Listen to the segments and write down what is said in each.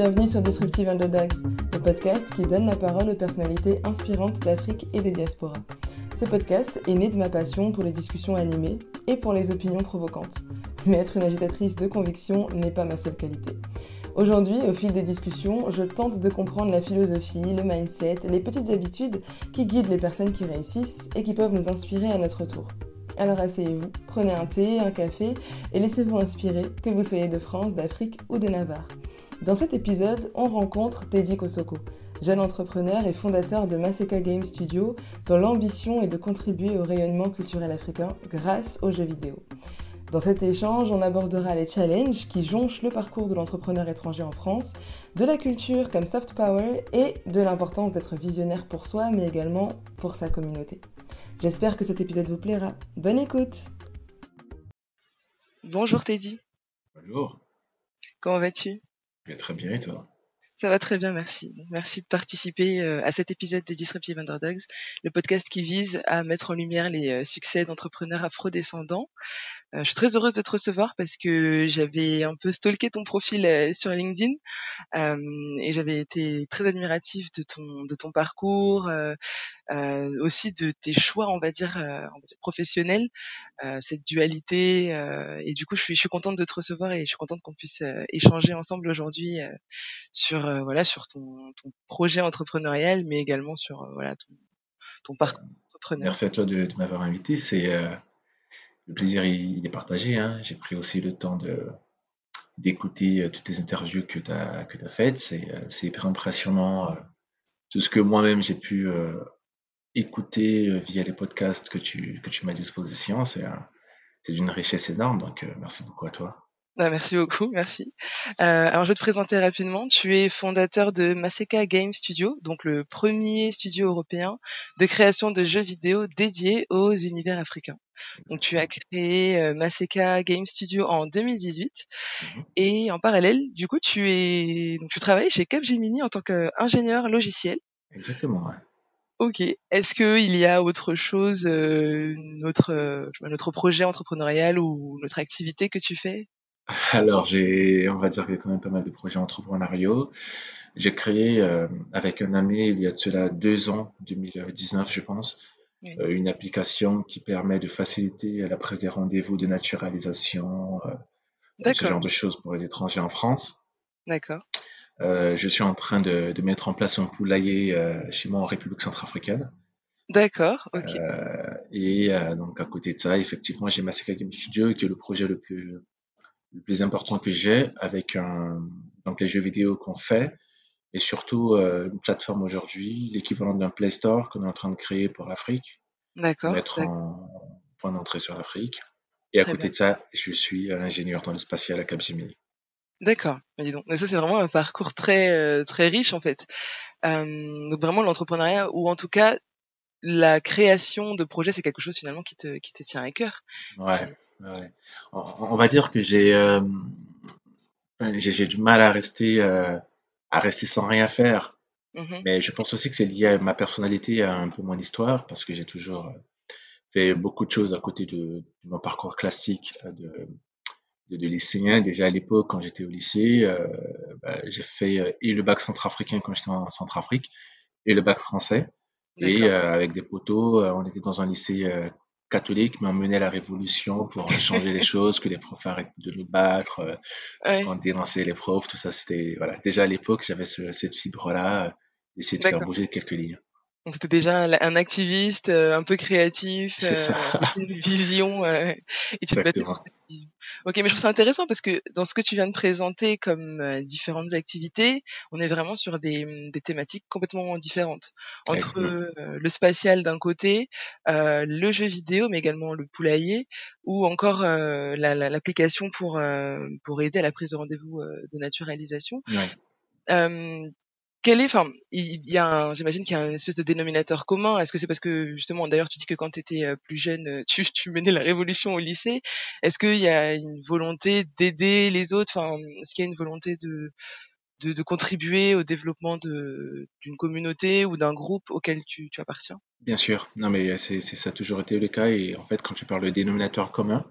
Bienvenue sur Disruptive Underdogs, le podcast qui donne la parole aux personnalités inspirantes d'Afrique et des diasporas. Ce podcast est né de ma passion pour les discussions animées et pour les opinions provocantes. Mais être une agitatrice de conviction n'est pas ma seule qualité. Aujourd'hui, au fil des discussions, je tente de comprendre la philosophie, le mindset, les petites habitudes qui guident les personnes qui réussissent et qui peuvent nous inspirer à notre tour. Alors asseyez-vous, prenez un thé, un café et laissez-vous inspirer, que vous soyez de France, d'Afrique ou de Navarre. Dans cet épisode, on rencontre Teddy Kosoko, jeune entrepreneur et fondateur de Maseka Game Studio, dont l'ambition est de contribuer au rayonnement culturel africain grâce aux jeux vidéo. Dans cet échange, on abordera les challenges qui jonchent le parcours de l'entrepreneur étranger en France, de la culture comme soft power et de l'importance d'être visionnaire pour soi mais également pour sa communauté. J'espère que cet épisode vous plaira. Bonne écoute Bonjour Teddy. Bonjour. Comment vas-tu? Très bien et toi? Ça va très bien, merci. Merci de participer euh, à cet épisode de Disruptive Underdogs, le podcast qui vise à mettre en lumière les euh, succès d'entrepreneurs afrodescendants. Euh, je suis très heureuse de te recevoir parce que j'avais un peu stalké ton profil sur LinkedIn et j'avais été très admirative de ton parcours, aussi de tes choix, on va dire, on va dire professionnels, cette dualité. et du coup, je suis, je suis contente de te recevoir et je suis contente qu'on puisse échanger ensemble aujourd'hui sur euh, voilà sur ton, projet entrepreneurial, mais également sur euh, voilà ton, parcours entrepreneurial. Merci à toi de, m'avoir invité. C'est euh, le plaisir il, est partagé. Hein. J'ai pris aussi le temps de d'écouter toutes les interviews que tu as as faites. C'est hyper impressionnant tout ce que moi-même j'ai pu écouter via les podcasts que tu que tu m'as à disposition. C'est c'est d'une richesse énorme. Donc merci beaucoup à toi. Bah, merci beaucoup, merci. Euh, alors je vais te présenter rapidement. Tu es fondateur de Maseka Game Studio, donc le premier studio européen de création de jeux vidéo dédiés aux univers africains. Donc tu as créé euh, Maseka Game Studio en 2018 mhm. et en parallèle, du coup, tu es donc tu travailles chez Capgemini en tant qu'ingénieur logiciel. Exactement. Ouais. Ok. Est-ce qu'il y a autre chose, euh, notre euh, notre projet entrepreneurial ou notre activité que tu fais? Alors, j'ai, on va dire qu'il y a quand même pas mal de projets entrepreneuriaux. J'ai créé euh, avec un ami il y a de cela deux ans, 2019 je pense, euh, une application qui permet de faciliter la prise des rendez-vous de naturalisation, euh, ce genre de choses pour les étrangers en France. D'accord. Euh, je suis en train de, de, mettre en place un poulailler chez moi en République centrafricaine. D'accord, ok. et donc à côté de ça, effectivement, j'ai Massacre Game Studio qui est le projet le plus le plus important que j'ai avec un, donc les jeux vidéo qu'on fait et surtout euh, une plateforme aujourd'hui, l'équivalent d'un Play Store qu'on est en train de créer pour l'Afrique. D'accord. Mettre en point d'entrée sur l'Afrique. Et à côté de ça, je suis ingénieur dans le spatial à Capgemini. D'accord. Dis donc. Mais ça, c'est vraiment un parcours très euh, très riche en fait. Euh, donc vraiment l'entrepreneuriat ou en tout cas la création de projets, c'est quelque chose finalement qui te qui te tient à cœur. Ouais. On, va dire que j'ai euh, j'ai du mal à rester euh, à rester sans rien faire. Mmh Mais je pense aussi que c'est lié à ma personnalité, à un peu mon histoire, parce que j'ai toujours euh, fait beaucoup de choses à côté de, mon parcours classique de, de, lycéen. Déjà à l'époque, quand j'étais au lycée, bah, j'ai fait et le bac centrafricain quand j'étais en Centrafrique, et le bac français. Et avec des potos, on était dans un lycée catholique, mais on menait la révolution pour changer les choses, que les profs arrêtent de nous battre, euh, on dénonçait les profs, tout ça, c'était, voilà. Déjà à l'époque, j'avais ce, cette fibre-là, euh, d'essayer de faire bouger quelques lignes. Donc c'était déjà un, activiste euh, un peu créatif, euh, une vision, euh, et tu te battais pour cette vision. Ok, mais je trouve ça intéressant parce que dans ce que tu viens de présenter comme différentes activités, on est vraiment sur des, des thématiques complètement différentes. Entre le spatial d'un côté, le jeu vidéo, mais également le poulailler, ou encore l'application la, pour pour aider à la prise de rendez-vous de naturalisation. Ouais quel est, enfin, il y a, j'imagine qu'il y a un espèce de dénominateur commun. Est-ce que c'est parce que justement, d'ailleurs, tu dis que quand tu étais euh, plus jeune, euh, tu, menais la révolution au lycée. Est-ce qu'il y a une volonté d'aider les autres? Enfin, est-ce qu'il y a une volonté de, contribuer au développement d'une communauté ou d'un groupe auquel tu, appartiens? Bien sûr. Non, mais c'est ça a toujours été le cas. Et en fait, quand tu parles de dénominateur commun,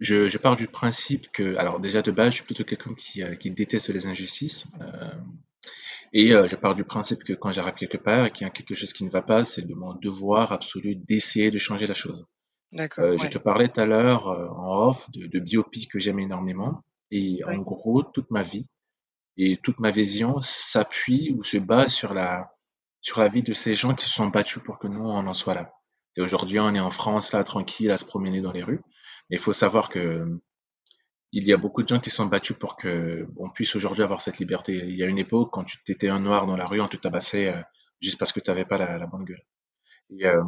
je, pars du principe que, alors déjà de base, je suis plutôt quelqu'un qui, euh, déteste les injustices. Euh, et euh, je pars du principe que quand j'arrive quelque part et qu'il y a quelque chose qui ne va pas, c'est de mon devoir absolu d'essayer de changer la chose. D'accord. Euh, Je te parlais tout à l'heure en off de, de que j'aime énormément. Et en gros, toute ma vie et toute ma vision s'appuie ou se base sur la, sur la vie de ces gens qui se sont battus pour que nous, on en soit là. Et aujourd'hui, on est en France, là, tranquille, à se promener dans les rues. Mais il faut savoir que il y a beaucoup de gens qui sont battus pour que on puisse aujourd'hui avoir cette liberté. Il y a une époque, quand tu étais un noir dans la rue, on te tabassait euh, juste parce que tu n'avais pas la, bonne gueule. Euh,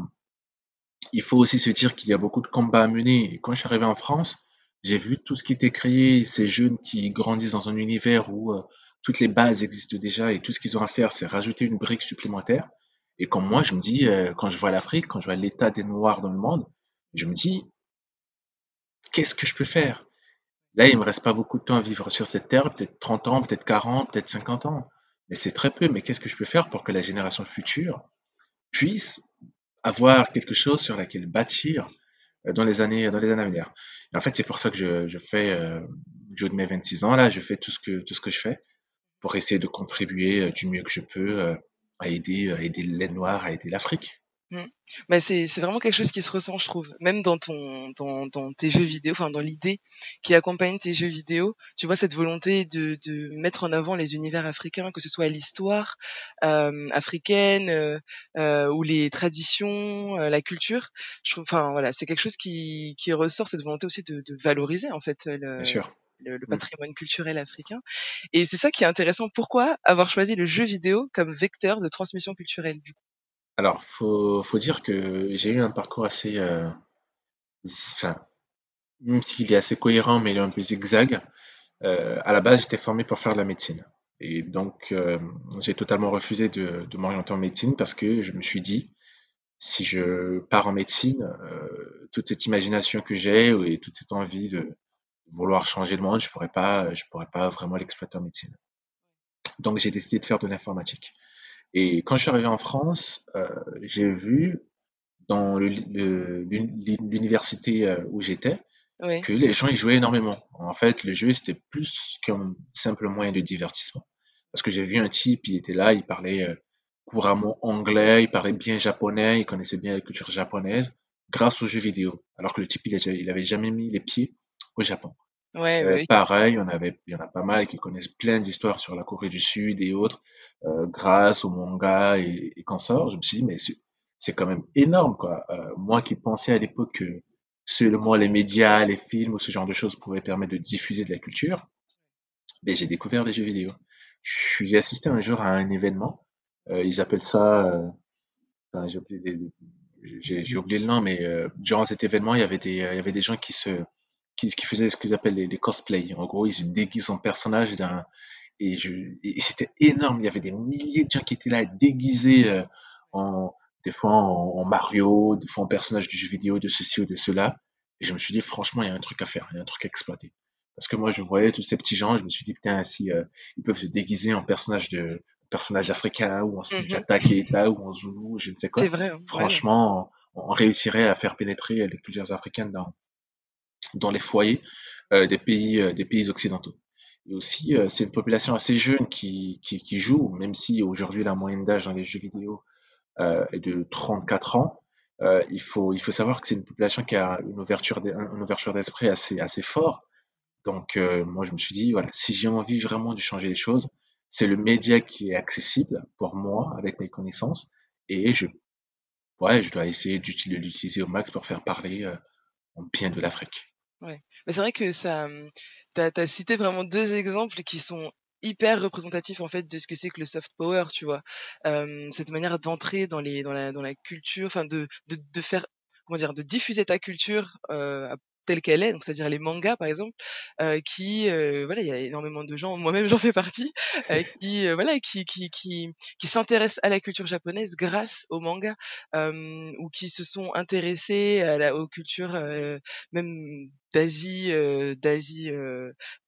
il faut aussi se dire qu'il y a beaucoup de combats à mener. Quand je suis arrivé en France, j'ai vu tout ce qui était créé, ces jeunes qui grandissent dans un univers où euh, toutes les bases existent déjà et tout ce qu'ils ont à faire, c'est rajouter une brique supplémentaire. Et comme moi, je me dis, quand je vois l'Afrique, quand je vois l'état des Noirs dans le monde, je me dis, qu'est-ce que je peux faire? Là, il me reste pas beaucoup de temps à vivre sur cette terre, peut-être 30 ans, peut-être 40, peut-être 50 ans. Mais c'est très peu. Mais qu'est-ce que je peux faire pour que la génération future puisse avoir quelque chose sur laquelle bâtir euh, dans les années, dans les années à venir? En fait, c'est pour ça que je, fais, euh, je de mes 26 ans là, je fais tout ce que tout ce que je fais pour essayer de contribuer euh, du mieux que je peux euh, à aider, à aider à aider l'Afrique. Mmh. Bah c'est vraiment quelque chose qui se ressent, je trouve. Même dans ton dans, dans tes jeux vidéo, enfin dans l'idée qui accompagne tes jeux vidéo, tu vois cette volonté de de mettre en avant les univers africains, que ce soit l'histoire euh, africaine euh, euh, ou les traditions, euh, la culture. Je trouve, enfin voilà, c'est quelque chose qui qui ressort cette volonté aussi de, de valoriser en fait le, le, mmh. patrimoine culturel africain. Et c'est ça qui est intéressant. Pourquoi avoir choisi le jeu vidéo comme vecteur de transmission culturelle du coup? Alors, faut, faut dire que j'ai eu un parcours assez, euh, enfin, même s'il est assez cohérent, mais il est un peu zigzag. Euh, à la base, j'étais formé pour faire de la médecine. Et donc, euh, j'ai totalement refusé de, m'orienter en médecine parce que je me suis dit, si je pars en médecine, toute cette imagination que j'ai et toute cette envie de vouloir changer le monde, je pourrais pas, pourrais pas vraiment l'exploiter en médecine. Donc, j'ai décidé de faire de l'informatique. Et quand je suis arrivé en France, euh, j'ai vu dans l'université euh, où j'étais que les gens y jouaient énormément. En fait, le jeu, c'était plus qu'un simple moyen de divertissement. Parce que j'ai vu un type, il était là, il parlait euh, couramment anglais, il parlait bien japonais, il connaissait bien la culture japonaise, grâce aux jeux vidéo. Alors que le type, il, il avait jamais mis les pieds au Japon. Ouais, euh, pareil, on avait, il y en a pas mal qui connaissent plein d'histoires sur la Corée du Sud et autres, euh, grâce au manga et, et sort. Je me suis dit, mais c'est quand même énorme, quoi. Euh, moi qui pensais à l'époque que seulement les médias, les films ou ce genre de choses pouvaient permettre de diffuser de la culture, mais j'ai découvert les jeux vidéo. J'ai assisté un jour à un événement, euh, ils appellent ça, enfin, j'ai oublié, j'ai oublié le nom, mais durant cet événement, il y avait des, il y avait des gens qui se qui, qui faisaient ce qu'ils appellent les, les cosplays. En gros, ils se déguisent en personnage d'un et, c'était énorme. Il y avait des milliers de gens qui étaient là déguisés euh, en des fois en, Mario, des fois en personnage du jeu vidéo, de ceci ou de cela. Et je me suis dit, franchement, il y a un truc à faire, il y a un truc à exploiter. Parce que moi, je voyais tous ces petits gens, je me suis dit, putain, si euh, ils peuvent se déguiser en personnage de personnage africain ou en Sunjata mm ou en Zulu, je ne sais quoi. Vrai, hein, Franchement, on, on, réussirait à faire pénétrer les cultures africaines dans, dans les foyers euh, des pays euh, des pays occidentaux. Et aussi, euh, c'est une population assez jeune qui, qui, qui joue, même si aujourd'hui la moyenne d'âge dans les jeux vidéo est de 34 ans. il faut il faut savoir que c'est une population qui a une ouverture une ouverture d'esprit assez assez fort. Donc moi je me suis dit voilà si j'ai envie vraiment de changer les choses, c'est le média qui est accessible pour moi avec mes connaissances et je ouais je dois essayer de l'utiliser au max pour faire parler en bien de l'Afrique. Ouais. Mais c'est vrai que ça, tu as, cité vraiment deux exemples qui sont hyper représentatifs en fait de ce que c'est que le soft power, tu vois. Euh, cette manière d'entrer dans les dans la dans la culture, enfin de, de de faire comment dire, de diffuser ta culture euh, telle qu'elle est, donc c'est-à-dire les mangas par exemple, euh, qui euh, voilà, il y a énormément de gens, moi-même j'en fais partie, euh, qui euh, voilà, qui qui qui, qui s'intéressent à la culture japonaise grâce aux mangas, ou qui se sont intéressés à la, aux cultures même d'Asie, d'Asie,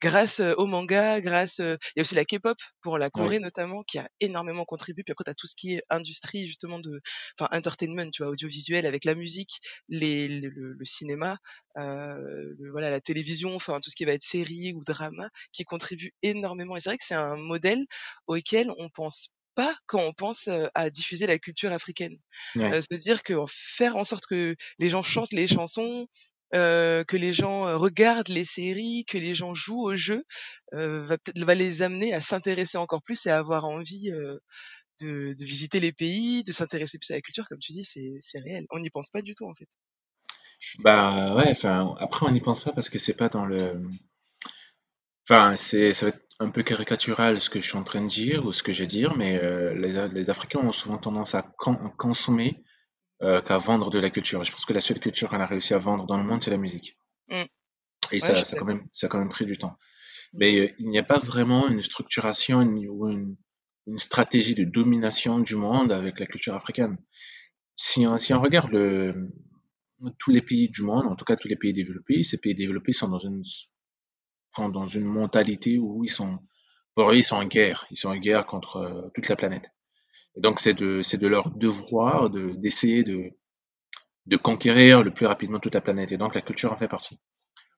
grâce au manga, grâce. Il y a aussi la K-pop pour la Corée notamment, qui a énormément contribué. Puis après, t'as tout ce qui est industrie justement de, enfin entertainment, tu vois, audiovisuel avec la musique, les, le, le cinéma, le, voilà, la télévision, enfin tout ce qui va être série ou drama, qui contribue énormément. Et c'est vrai que c'est un modèle auquel on pense pas quand on pense à diffuser la culture africaine. se dire que faire en sorte que les gens chantent les chansons, que les gens regardent les séries, que les gens jouent aux jeux, va peut-être va les amener à s'intéresser encore plus et à avoir envie de, de, visiter les pays, de s'intéresser plus à la culture, comme tu dis, c'est réel. On n'y pense pas du tout en fait. Bah ouais, enfin après on n'y pense pas parce que c'est pas dans le. Enfin, c'est ça va être un peu caricatural ce que je suis en train de dire ou ce que je vais dire, mais euh, les, Africains ont souvent tendance à consommer euh, qu'à vendre de la culture. Je pense que la seule culture qu'on a réussi à vendre dans le monde, c'est la musique. Mmh. Et ça, ça, a quand même, ça a quand même pris du temps. Mmh. Mais euh, il n'y a pas vraiment une structuration ou une, une, stratégie de domination du monde avec la culture africaine. Si on, si on regarde le, tous les pays du monde, en tout cas tous les pays développés, ces pays développés sont dans une dans une mentalité où ils sont, pour eux, ils sont en guerre. Ils sont en guerre contre euh, toute la planète. Et donc, c'est de, c'est de leur devoir de, d'essayer de, de conquérir le plus rapidement toute la planète. Et donc, la culture en fait partie.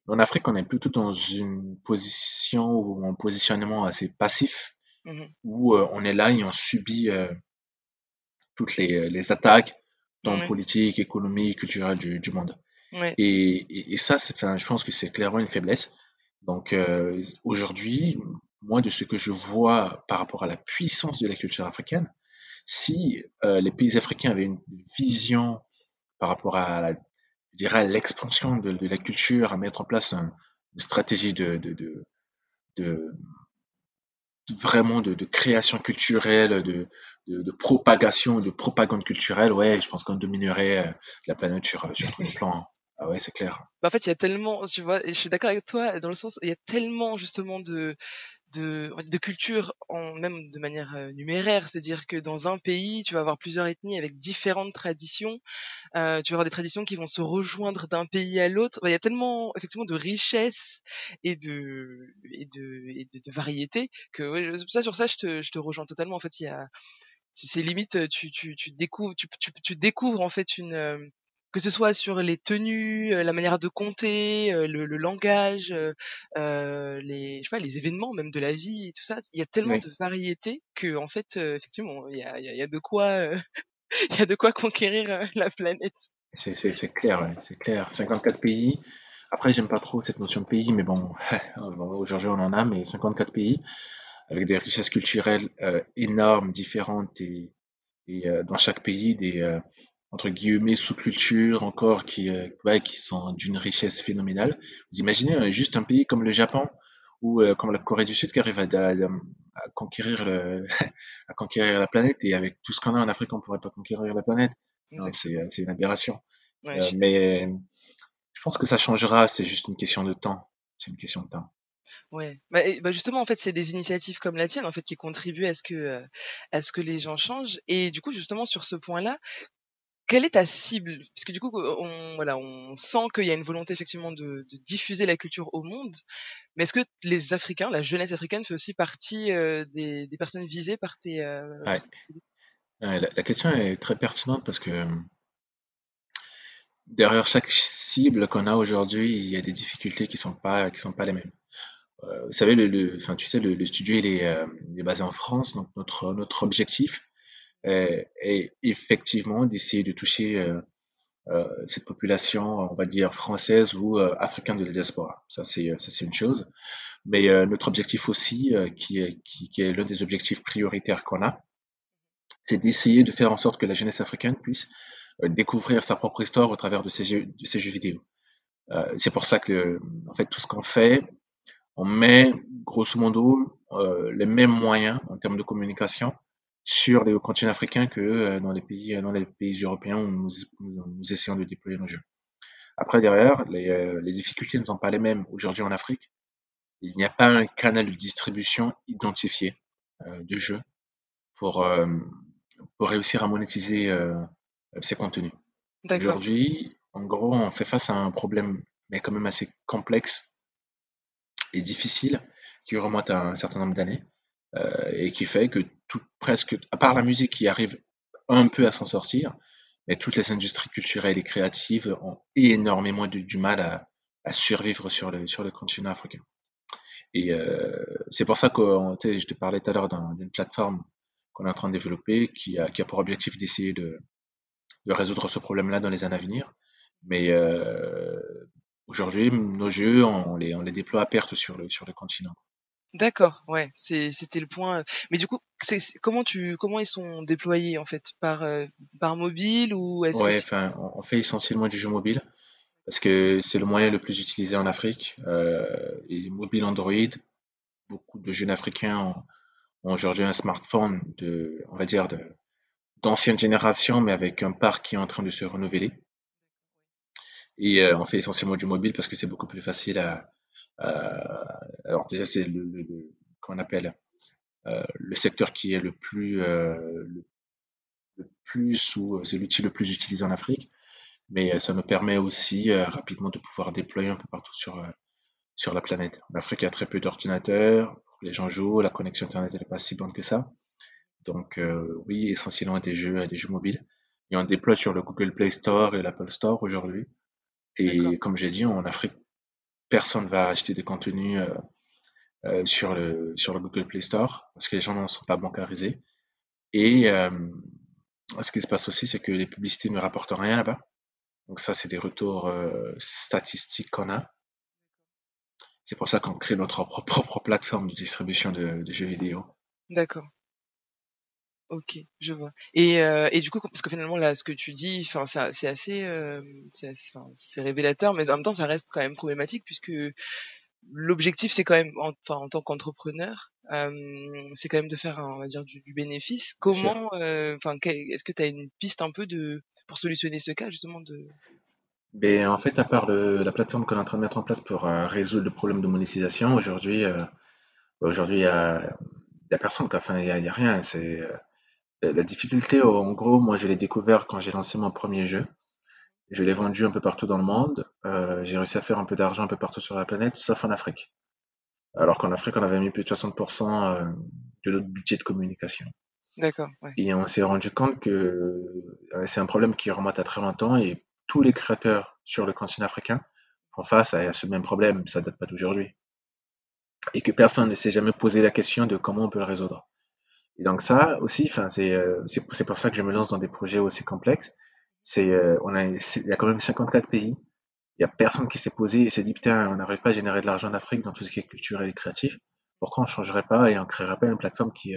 En Afrique, on est plutôt dans une position ou un positionnement assez passif, mmh où euh, on est là et on subit euh, toutes les, les attaques dans le politique, économique, culturel du, du monde. Et, et, et, ça, c'est, enfin, je pense que c'est clairement une faiblesse. Donc euh, aujourd'hui, moi, de ce que je vois par rapport à la puissance de la culture africaine, si euh, les pays africains avaient une vision par rapport à, la, je l'expansion de, la culture, à mettre en place une stratégie de, vraiment de, création culturelle, de, propagation, de propagande culturelle, ouais, je pense qu'on dominerait euh, la planète sur, tous les plans. Ah ouais, c'est clair. Bah, en fait, il y a tellement, tu vois, je suis d'accord avec toi dans le sens, il y a tellement justement de de, culture en même de manière euh, numéraire, c'est-à-dire que dans un pays, tu vas avoir plusieurs ethnies avec différentes traditions. Euh, tu vas avoir des traditions qui vont se rejoindre d'un pays à l'autre. Il y a tellement effectivement de richesse et de et de et de, de variété que ouais, ça sur ça je te je te rejoins totalement. En fait, il y a c'est limite tu tu tu découvres tu, tu, tu découvres en fait une euh, que ce soit sur les tenues, la manière de compter, le, le langage, les, je sais pas, les événements même de la vie et tout ça. Il y a tellement de variété que en fait, effectivement, il y a, il y a de quoi, il y a de quoi conquérir la planète. C'est clair, c'est clair. 54 pays. Après, j'aime pas trop cette notion de pays, mais bon, aujourd'hui on en a, mais 54 pays avec des richesses culturelles énormes, différentes et, et dans chaque pays des entre guillemets sous-cultures encore qui, euh, ouais, qui sont d'une richesse phénoménale. Vous imaginez euh, juste un pays comme le Japon ou euh, comme la Corée du Sud qui arrive à, à, conquérir le, à conquérir la planète et avec tout ce qu'on a en Afrique on pourrait pas conquérir la planète. C'est une aberration. mais je pense que ça changera. C'est juste une question de temps. C'est une question de temps. Ouais, bah, bah, justement en fait c'est des initiatives comme la tienne en fait qui contribuent à ce que à ce que les gens changent et du coup justement sur ce point-là quelle est ta cible? Parce que du coup, on, voilà, on sent qu'il y a une volonté effectivement de, diffuser la culture au monde. Mais est-ce que les Africains, la jeunesse africaine, fait aussi partie euh, des, personnes visées par tes... Euh... La, question est très pertinente parce que derrière chaque cible qu'on a aujourd'hui, il y a des difficultés qui sont pas sont pas les mêmes. Euh, vous savez, le, tu sais, le, studio est, euh, est basé en France, donc notre notre objectif et euh, effectivement d'essayer de toucher euh, euh, cette population, on va dire française ou africaine de la diaspora. Ça c'est ça c'est une chose. Mais notre objectif aussi, qui est qui est l'un des objectifs prioritaires qu'on a, c'est d'essayer de faire en sorte que la jeunesse africaine puisse découvrir sa propre histoire au travers de ces jeux, de ces jeux vidéo. Euh, c'est pour ça que, en fait, tout ce qu'on fait, on met grosso modo euh, les mêmes moyens en termes de communication sur les continents africains que euh, dans les pays, dans les pays européens où nous, nous essayons de déployer nos jeux. Après, derrière, les, euh, les difficultés ne sont pas les mêmes. Aujourd'hui, en Afrique, il n'y a pas un canal de distribution identifié euh, de jeux pour, euh, pour réussir à monétiser ces contenus. Aujourd'hui, en gros, on fait face à un problème mais quand même assez complexe et difficile, qui remonte à un certain nombre d'années, euh, et qui fait que tout, presque, à part la musique qui arrive un peu à s'en sortir, mais toutes les industries culturelles et créatives ont énormément du mal à, survivre sur le, continent africain. Et euh, c'est pour ça que je te parlais tout à l'heure d'une plateforme qu'on est en train de développer qui a, pour objectif d'essayer de, résoudre ce problème-là dans les années à venir. Mais euh, aujourd'hui, nos jeux, on les, déploie à perte sur le continent. D'accord, ouais, c'était le point. Mais du coup, c'est comment tu comment ils sont déployés en fait? Par euh, par mobile ou est-ce Ouais, enfin, on fait essentiellement du jeu mobile parce que c'est le moyen le plus utilisé en Afrique. Euh, et mobile Android, beaucoup de jeunes africains ont, ont aujourd'hui un smartphone de, on va dire de d'ancienne génération, mais avec un parc qui est en train de se renouveler. Et euh, on fait essentiellement du mobile parce que c'est beaucoup plus facile à, euh, alors déjà, c'est le, le, qu'on appelle euh, le secteur qui est le plus, euh, le, plus ou c'est l'outil le plus utilisé en Afrique, mais ça nous permet aussi rapidement de pouvoir déployer un peu partout sur sur la planète. En Afrique, il y a très peu d'ordinateurs, les gens jouent, la connexion Internet n'est pas si bonne que ça. Donc oui, essentiellement des jeux, des jeux mobiles. Et on déploie sur le Google Play Store et l'Apple Store aujourd'hui. Et comme j'ai dit, en Afrique, personne va acheter des contenus euh, euh, sur, le, sur le Google Play Store parce que les gens ne sont pas bancarisés. Et euh, ce qui se passe aussi, c'est que les publicités ne rapportent rien là-bas. Donc ça, c'est des retours statistiques qu'on a. C'est pour ça qu'on crée notre propre, plateforme de distribution de, jeux vidéo. D'accord. Ok, je vois. Et, et du coup, parce que finalement là, ce que tu dis, enfin, c'est assez, c'est révélateur, mais en même temps, ça reste quand même problématique puisque l'objectif, c'est quand même, enfin, en tant qu'entrepreneur, c'est quand même de faire, on va dire, du, bénéfice. Comment, enfin, est-ce que tu as une piste un peu de pour solutionner ce cas justement de ben, en fait, à part la plateforme qu'on est en train de mettre en place pour résoudre le problème de monétisation, aujourd'hui, aujourd'hui, il y a, y a personne, quoi. Enfin, il y a, y a rien. C'est la difficulté, en gros, moi, je l'ai découvert quand j'ai lancé mon premier jeu. Je l'ai vendu un peu partout dans le monde. Euh, j'ai réussi à faire un peu d'argent un peu partout sur la planète, sauf en Afrique. Alors qu'en Afrique, on avait mis plus de 60% euh, de notre budget de communication. D'accord. Et on s'est rendu compte que euh, c'est un problème qui remonte à très longtemps et tous les créateurs sur le continent africain font face à ce même problème. Ça date pas d'aujourd'hui. Et que personne ne s'est jamais posé la question de comment on peut le résoudre. Et donc ça aussi, enfin c'est c'est pour ça que je me lance dans des projets aussi complexes c'est, euh, on a, il y a quand même 54 pays. Il y a personne qui s'est posé et s'est dit, putain, on n'arrive pas à générer de l'argent en Afrique dans tout ce qui est culturel et créatif. Pourquoi on changerait pas et on créerait pas une plateforme qui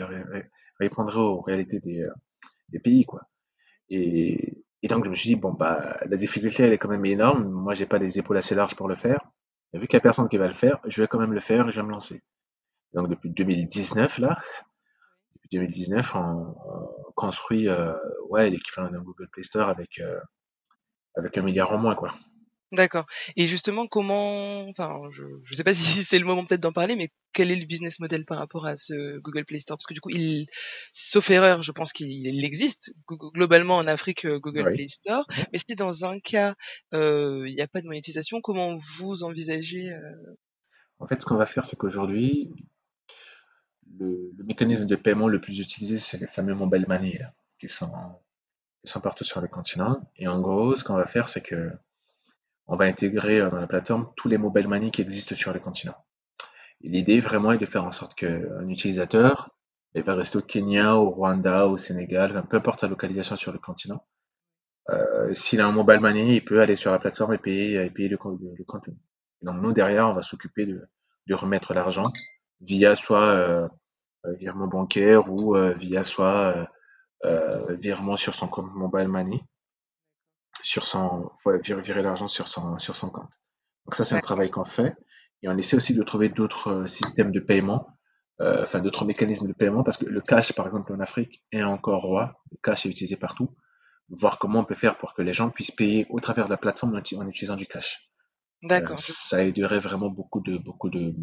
répondrait aux réalités des, euh, des pays, quoi. Et, et donc, je me suis dit, bon, bah, la difficulté, elle est quand même énorme. Moi, j'ai pas les épaules assez larges pour le faire. Et vu qu'il y a personne qui va le faire, je vais quand même le faire et je vais me lancer. Donc, depuis 2019, là, 2019, on, construit euh, ouais, l'équivalent d'un Google Play Store avec, euh, avec un milliard en moins. quoi. D'accord. Et justement, comment, enfin, je ne sais pas si c'est le moment peut-être d'en parler, mais quel est le business model par rapport à ce Google Play Store? Parce que du coup, il, sauf erreur, je pense qu'il existe globalement en Afrique euh, Google Play Store. Mhm. Mais si dans un cas, il n'y a pas de monétisation, comment vous envisagez En fait, ce qu'on va faire, c'est qu'aujourd'hui, le, mécanisme de paiement le plus utilisé, c'est les fameux mobile money qui, sont, qui sont partout sur le continent. Et en gros, ce qu'on va faire, c'est que on va intégrer euh, dans la plateforme tous les mobile money qui existent sur le continent. l'idée vraiment est de faire en sorte qu'un utilisateur il va rester au Kenya, au Rwanda, au Sénégal, peu importe sa localisation sur le continent. Euh, s'il a un mobile money, il peut aller sur la plateforme et payer, payer le, le, contenu. donc nous derrière, on va s'occuper de, de remettre l'argent via soit euh, virement bancaire ou euh, via soit virement sur son compte mobile money, sur son virer l'argent sur son sur son compte. Donc ça c'est un travail qu'on fait et on essaie aussi de trouver d'autres systèmes de paiement, enfin d'autres mécanismes de paiement parce que le cash par exemple en Afrique est encore roi, le cash est utilisé partout. Voir comment on peut faire pour que les gens puissent payer au travers de la plateforme en utilisant du cash. D'accord. ça aiderait vraiment beaucoup de beaucoup de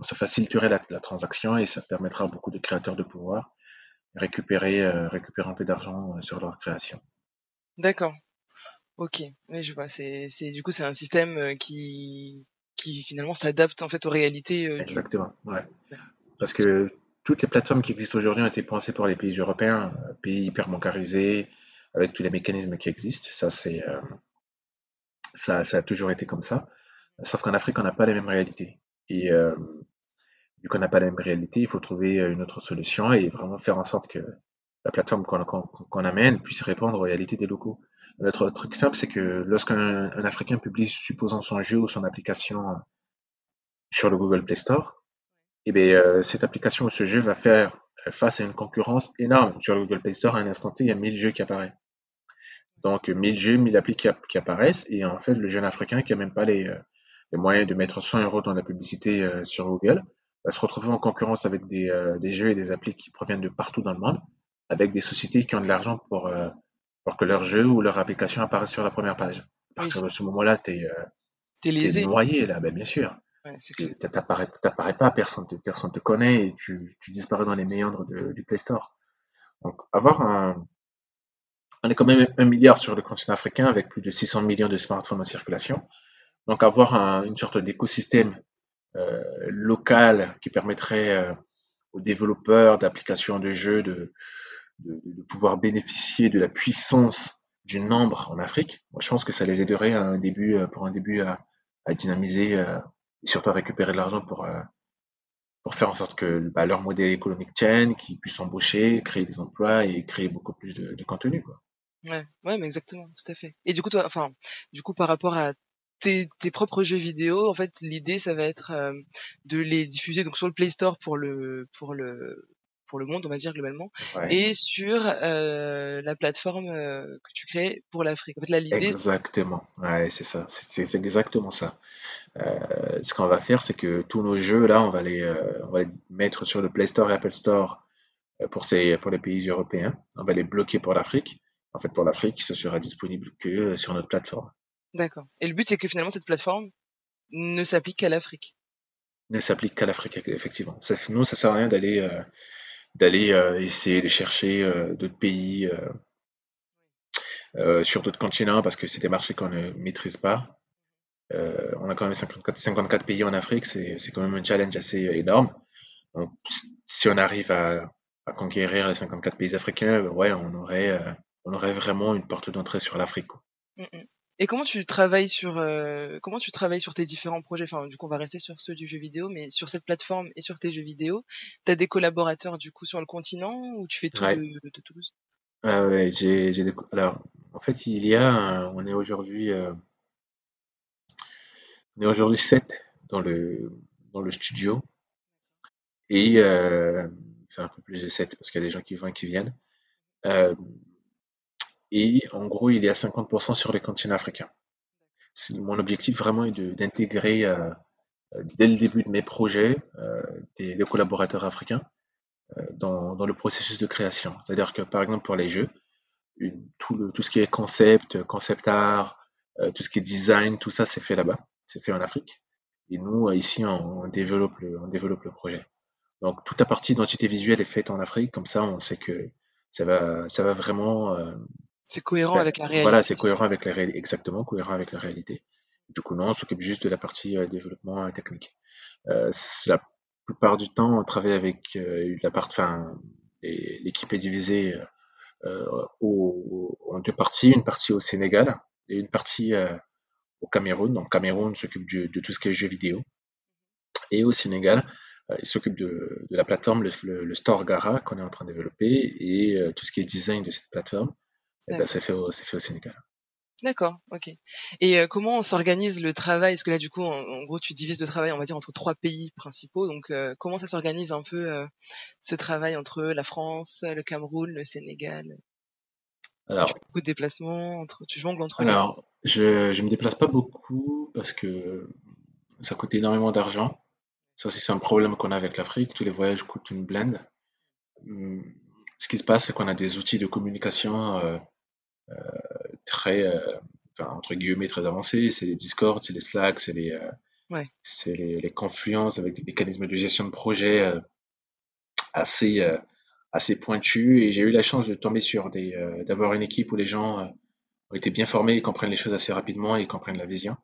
ça faciliterait la, transaction et ça permettra à beaucoup de créateurs de pouvoir récupérer, euh, récupérer un peu d'argent euh, sur leur création. D'accord. Ok, oui, je vois. C'est, du coup, c'est un système qui, qui finalement s'adapte en fait aux réalités. Exactement, ouais. Parce que toutes les plateformes qui existent aujourd'hui ont été pensées pour les pays européens, pays hyper bancarisés, avec tous les mécanismes qui existent. Ça, c'est, ça, ça a toujours été comme ça. Sauf qu'en Afrique, on n'a pas les mêmes réalités. Et vu qu'on n'a pas la même réalité, il faut trouver une autre solution et vraiment faire en sorte que la plateforme qu'on amène puisse répondre aux réalités des locaux. L'autre truc simple, c'est que lorsqu'un Africain publie, supposons son jeu ou son application sur le Google Play Store, eh bien, euh, cette application ou ce jeu va faire face à une concurrence énorme. Sur le Google Play Store, à un instant T, il y a 1000 jeux qui apparaissent. Donc, 1000 jeux, 1000 applis qui, apparaissent, et en fait, le jeune Africain qui n'a même pas les, euh, moyens de mettre 100 euros dans la publicité euh, sur Google, va se retrouver en concurrence avec des, des, jeux et des applis qui proviennent de partout dans le monde, avec des sociétés qui ont de l'argent pour, pour que leur jeu ou leur application apparaisse sur la première page. À partir de ce moment-là, tu es, es, noyé, là, ben, bien sûr. Ouais, tu n'apparais pas, personne ne personne te connaît et tu, tu disparais dans les méandres du Play Store. Donc, avoir un. On est quand même un milliard sur le continent africain avec plus de 600 millions de smartphones en circulation. Donc, avoir une sorte d'écosystème euh, local qui permettrait euh, aux développeurs d'applications de jeux de, pouvoir bénéficier de la puissance du nombre en Afrique, moi, je pense que ça les aiderait à un début, euh, pour un début à, dynamiser et surtout à récupérer de l'argent pour, pour faire en sorte que bah, leur modèle économique tienne, qu'ils puissent embaucher, créer des emplois et créer beaucoup plus de, de contenu. Quoi. Ouais, ouais, mais exactement, tout à fait. Et du coup, toi, enfin, du coup, par rapport à tes, tes propres jeux vidéo, en fait, l'idée, ça va être euh, de les diffuser donc sur le Play Store pour le pour le pour le monde, on va dire globalement, et sur euh, la plateforme euh, que tu crées pour l'Afrique. En fait, l'idée. Exactement. Ouais, c'est ça. C'est exactement ça. Ce qu'on va faire, c'est que tous nos jeux là, on va les, on va les mettre sur le Play Store et Apple Store pour ces, pour les pays européens. On va les bloquer pour l'Afrique. En fait, pour l'Afrique, ce sera disponible que sur notre plateforme. D'accord. Et le but, c'est que finalement, cette plateforme ne s'applique qu'à l'Afrique. Ne s'applique qu'à l'Afrique, effectivement. Ça, nous, ça sert à rien d'aller d'aller euh, essayer de chercher euh, d'autres pays euh, sur d'autres continents parce que c'est des marchés qu'on ne maîtrise pas. on a quand même 54, 54 pays en Afrique, c'est quand même un challenge assez énorme. Donc, si on arrive à, à, conquérir les 54 pays africains, ouais, on aurait, on aurait vraiment une porte d'entrée sur l'Afrique. Et comment tu travailles sur euh, comment tu travailles sur tes différents projets? Enfin, du coup, on va rester sur ceux du jeu vidéo, mais sur cette plateforme et sur tes jeux vidéo, tu as des collaborateurs du coup sur le continent ou tu fais tout de, de, Toulouse? Ah ouais, j'ai des alors en fait, il y a on est aujourd'hui euh, on est aujourd'hui 7 dans le dans le studio et euh, enfin un peu plus de 7 parce qu'il y a des gens qui vont et qui viennent. Euh, et en gros, il est à 50% sur les continents africains. Mon objectif vraiment est d'intégrer euh, euh, dès le début de mes projets euh, des, collaborateurs africains dans, le processus de création. C'est-à-dire que par exemple pour les jeux, tout, ce qui est concept, concept art, tout ce qui est design, tout ça c'est fait là-bas, c'est fait en Afrique. Et nous ici on, développe le, projet. Donc toute la partie identité visuelle est faite en Afrique, comme ça on sait que ça va vraiment c'est cohérent ben, avec la réalité. Voilà, c'est cohérent avec la réalité, exactement, cohérent avec la réalité. Du coup, non, on s'occupe juste de la partie euh, développement euh, technique. Euh, la plupart du temps, on travaille avec la part, enfin, l'équipe est divisée au, en deux parties, une partie au Sénégal et une partie au Cameroun. Donc, Cameroun s'occupe de tout ce qui est jeux vidéo. Et au Sénégal, il s'occupe de, de, la plateforme, le, le, le, Store Gara qu'on est en train de développer et tout ce qui est design de cette plateforme. Eh ben, c'est fait, au, fait au Sénégal. D'accord, ok. Et euh, comment on s'organise le travail? Parce que là, du coup, en, gros, tu divises le travail, on va dire, entre trois pays principaux. Donc, euh, comment ça s'organise un peu euh, ce travail entre la France, le Cameroun, le Sénégal? Alors, tu fais beaucoup de déplacements, entre, tu jongles entre. Alors, je je me déplace pas beaucoup parce que ça coûte énormément d'argent. Ça aussi, c'est un problème qu'on a avec l'Afrique. Tous les voyages coûtent une blende. Hum, ce qui se passe, c'est qu'on a des outils de communication euh, très, euh, enfin, entre guillemets, très avancé C'est les Discord, c'est les Slack, c'est les, euh, ouais. c'est les, les confluences avec des mécanismes de gestion de projet assez, assez pointus. Et j'ai eu la chance de tomber sur des, d'avoir une équipe où les gens ont été bien formés, ils comprennent les choses assez rapidement et ils comprennent la vision.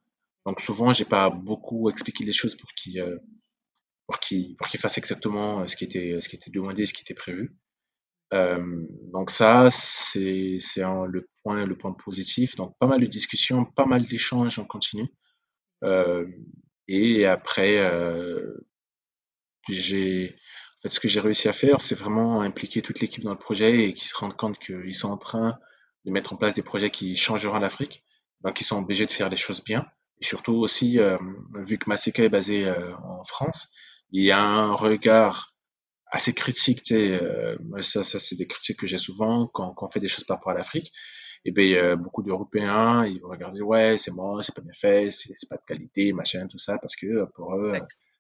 Donc souvent, j'ai pas beaucoup expliqué les choses pour qu'ils euh, pour qu'ils pour qu'ils fassent exactement euh, ce qui était ce qui était demandé, ce qui était prévu. Euh, donc ça, c'est c'est le le point positif. Donc pas mal de discussions, pas mal d'échanges en continu. Euh, et après, euh, ce que j'ai réussi à faire, c'est vraiment impliquer toute l'équipe dans le projet et qu'ils se rendent compte qu'ils sont en train de mettre en place des projets qui changeront l'Afrique. Donc ils sont obligés de faire les choses bien. Et surtout aussi, euh, vu que Massika est basé en France, il y a un regard assez critique. Euh, ça, c'est des critiques que j'ai souvent quand on fait des choses par rapport à l'Afrique. Et bien, beaucoup d'Européens, ils vont regarder, ouais, c'est moi, c'est pas bien fait, c'est pas de qualité, machin, tout ça, parce que pour eux,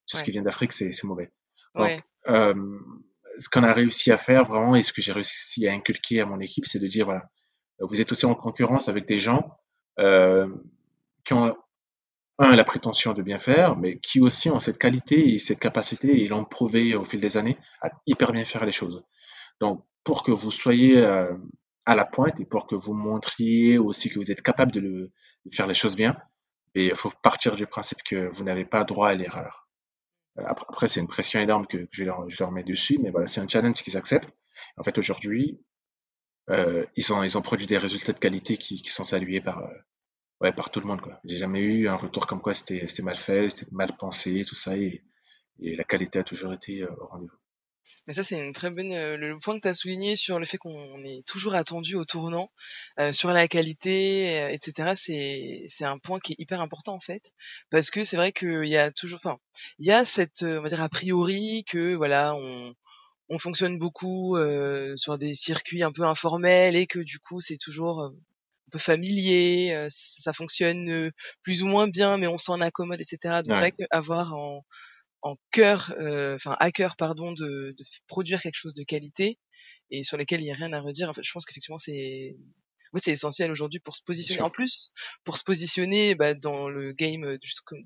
tout ce qui vient d'Afrique, c'est mauvais. Donc, euh, ce qu'on a réussi à faire vraiment, et ce que j'ai réussi à inculquer à mon équipe, c'est de dire, voilà, vous êtes aussi en concurrence avec des gens euh, qui ont un, la prétention de bien faire, mais qui aussi ont cette qualité et cette capacité, et ils l'ont prouvé au fil des années, à hyper bien faire les choses. Donc, pour que vous soyez euh, à la pointe et pour que vous montriez aussi que vous êtes capable de, le, de faire les choses bien, et il faut partir du principe que vous n'avez pas droit à l'erreur. Euh, après, c'est une pression énorme que, je, leur, je, leur, mets dessus, mais voilà, c'est un challenge qu'ils acceptent. En fait, aujourd'hui, euh, ils, ont, ils ont produit des résultats de qualité qui, qui sont salués par, euh, ouais, par tout le monde. Quoi. J'ai jamais eu un retour comme quoi c'était, c'était mal fait, c'était mal pensé, tout ça, et, et la qualité a toujours été euh, au rendez-vous. Mais ça, c'est une très bonne euh, le point que tu as souligné sur le fait qu'on est toujours attendu au tournant, euh, sur la qualité, euh, etc. C'est c'est un point qui est hyper important en fait, parce que c'est vrai qu'il y a toujours, enfin, il y a cette, on va dire a priori que voilà, on on fonctionne beaucoup sur des circuits un peu informels et que du coup c'est toujours un peu familier, ça, ça, fonctionne plus ou moins bien, mais on s'en accommode, etc. Donc c'est vrai qu'avoir en en cœur, enfin à cœur pardon, de, de, produire quelque chose de qualité et sur lequel il y a rien à redire. En fait, je pense qu'effectivement c'est ouais, c'est essentiel aujourd'hui pour se positionner. En plus, pour se positionner bah, dans le game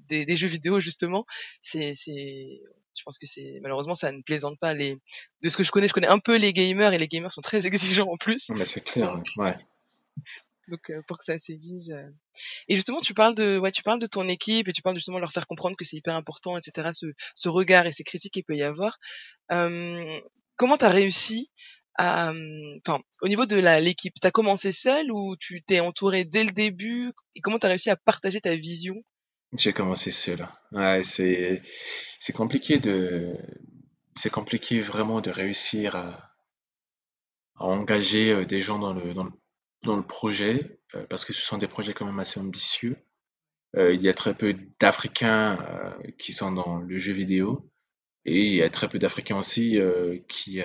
des, des, jeux vidéo justement, c'est c'est je pense que c'est malheureusement ça ne plaisante pas les de ce que je connais je connais un peu les gamers et les gamers sont très exigeants en plus mais c'est clair ouais donc euh, pour que ça séduise. Euh. Et justement, tu parles de, ouais, tu parles de ton équipe et tu parles justement de leur faire comprendre que c'est hyper important, etc. Ce, ce regard et ces critiques qu'il peut y avoir. Euh, comment t'as réussi à, enfin, au niveau de l'équipe, t'as commencé seul ou tu t'es entouré dès le début? Et comment t'as réussi à partager ta vision? J'ai commencé seul. C'est c'est compliqué de, c'est compliqué vraiment de réussir à, engager des gens dans le dans le projet, euh, parce que ce sont des projets quand même assez ambitieux. Euh, il y a très peu d'Africains euh, qui sont dans le jeu vidéo et il y a très peu d'Africains aussi qui,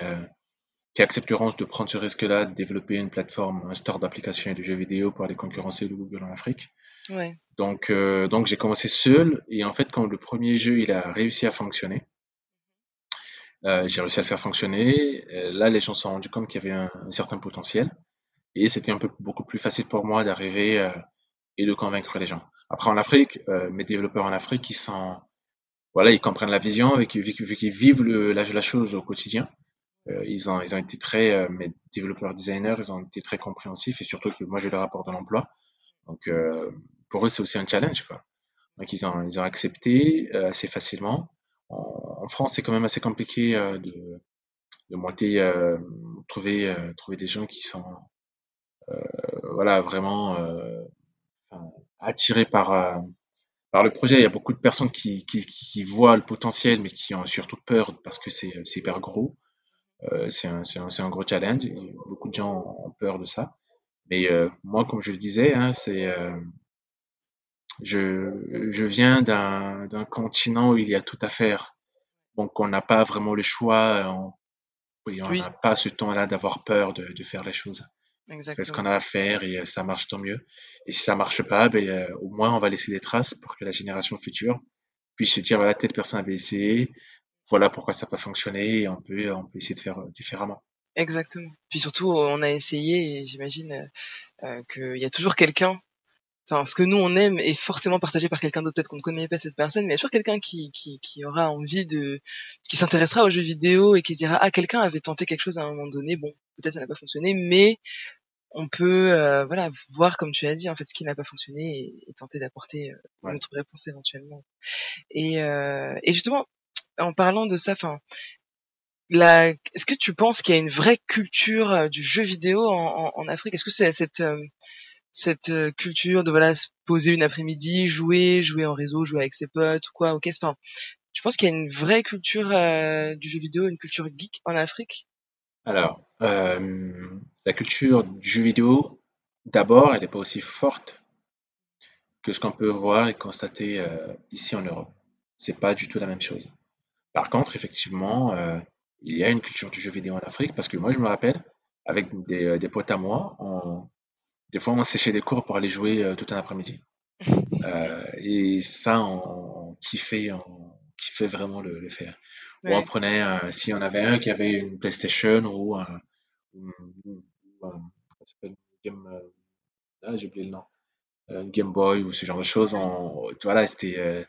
qui accepteront de prendre ce risque-là, de développer une plateforme, un store d'applications et de jeux vidéo pour aller concurrencer le Google en Afrique. Ouais. Donc, donc j'ai commencé seul et en fait quand le premier jeu il a réussi à fonctionner, j'ai réussi à le faire fonctionner. là, les gens se sont rendus compte qu'il y avait un, un certain potentiel. Et c'était un peu beaucoup plus facile pour moi d'arriver euh, et de convaincre les gens. Après, en Afrique, euh, mes développeurs en Afrique, ils sont, voilà, ils comprennent la vision, vu qu'ils vivent le, la, la, chose au quotidien. Euh, ils ont, ils ont été très, euh, mes développeurs designers, ils ont été très compréhensifs et surtout que moi, je leur apporte de l'emploi. Donc, euh, pour eux, c'est aussi un challenge, quoi. Donc, ils ont, ils ont accepté euh, assez facilement. En, France, c'est quand même assez compliqué de, de monter, trouver, trouver des gens qui sont euh, voilà, vraiment euh, attiré par euh, par le projet. Il y a beaucoup de personnes qui, qui, qui, voient le potentiel, mais qui ont surtout peur parce que c'est hyper gros. Euh, c'est un, un, un, gros challenge. Et beaucoup de gens ont peur de ça. Mais euh, moi, comme je le disais, hein, c'est euh, je, je viens d'un continent où il y a tout à faire. Donc, on n'a pas vraiment le choix. On, oui, on n'a pas ce temps-là d'avoir peur de, de, faire les choses. Exactement. ce qu'on a à faire et euh, ça marche tant mieux. Et si ça marche pas, ben, euh, au moins on va laisser des traces pour que la génération future puisse se dire voilà telle personne avait essayé, voilà pourquoi ça n'a pas fonctionné et on peut on peut essayer de faire euh, différemment. Exactement. Puis surtout on a essayé et j'imagine euh, qu'il y a toujours quelqu'un. Enfin, ce que nous on aime est forcément partagé par quelqu'un d'autre. Peut-être qu'on ne connaît pas cette personne, mais il y a toujours quelqu'un qui, qui, qui aura envie de, qui s'intéressera aux jeux vidéo et qui dira ah quelqu'un avait tenté quelque chose à un moment donné. Bon, peut-être ça n'a pas fonctionné, mais on peut euh, voilà voir comme tu as dit en fait ce qui n'a pas fonctionné et, tenter d'apporter euh, une autre réponse éventuellement. Et, euh, et justement, en parlant de ça, enfin, est-ce que tu penses qu'il y a une vraie culture du jeu vidéo en, en, Afrique? Est-ce que c'est cette cette culture de voilà se poser une après-midi, jouer, jouer en réseau, jouer avec ses potes ou quoi Ok, enfin, tu penses qu'il y a une vraie culture du jeu vidéo, une culture geek en Afrique? Alors, la culture du jeu vidéo, d'abord, elle n'est pas aussi forte que ce qu'on peut voir et constater euh, ici en Europe. C'est pas du tout la même chose. Par contre, effectivement, euh, il y a une culture du jeu vidéo en Afrique parce que moi, je me rappelle, avec des, euh, des potes à moi, on, des fois, on séchait des cours pour aller jouer tout un après-midi. et ça, on, kiffait, on kiffait vraiment le, le faire. Ou on prenait, si on avait un qui avait une PlayStation ou un, Game, euh, ah, j'ai oublié le nom, euh, Game Boy ou ce genre de choses. On, voilà, c'était, euh,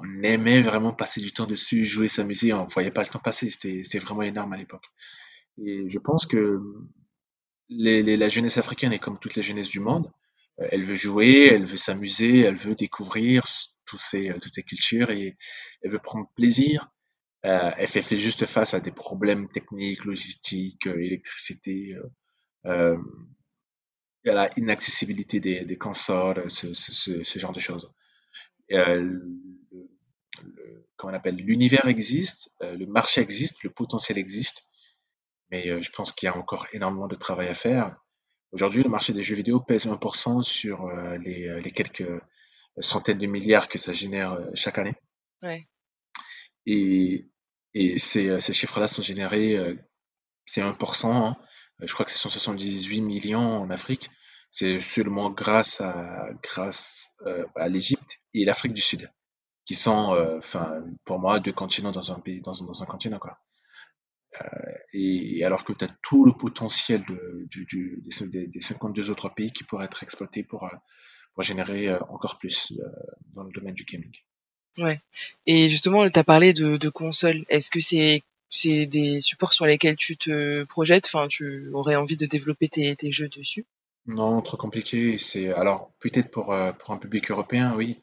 on aimait vraiment passer du temps dessus, jouer, s'amuser. On voyait pas le temps passer. C'était, c'était vraiment énorme à l'époque. Et je pense que la jeunesse africaine est comme toutes les jeunesses du monde. Elle veut jouer, elle veut s'amuser, elle veut découvrir tous ces, toutes ces cultures et elle veut prendre plaisir. elle fait, juste face à des problèmes techniques, logistiques, électricité, euh, a la inaccessibilité des, des consoles, ce, genre de choses. Euh, comment on appelle L'univers existe, euh, le marché existe, le potentiel existe, mais euh, je pense qu'il y a encore énormément de travail à faire. Aujourd'hui, le marché des jeux vidéo pèse 1% sur les, les, quelques centaines de milliards que ça génère chaque année. Ouais. Et, et ces, ces chiffres-là sont générés, c'est 1%, hein, euh, je crois que c'est 178 millions en Afrique. C'est seulement grâce à, grâce, euh, à l'Égypte et l'Afrique du Sud, qui sont, euh, enfin, pour moi, deux continents dans un pays, dans, un, dans un continent, quoi. Et, alors que tu as tout le potentiel de, du, du, des, des, 52 autres pays qui pourraient être exploités pour, pour générer encore plus dans le domaine du gaming. Ouais. Et justement, tu as parlé de, de consoles. Est-ce que c'est c'est des supports sur lesquels tu te projettes? Enfin, tu aurais envie de développer tes, tes jeux dessus? Non, trop compliqué. C'est alors peut-être pour euh, pour un public européen, oui,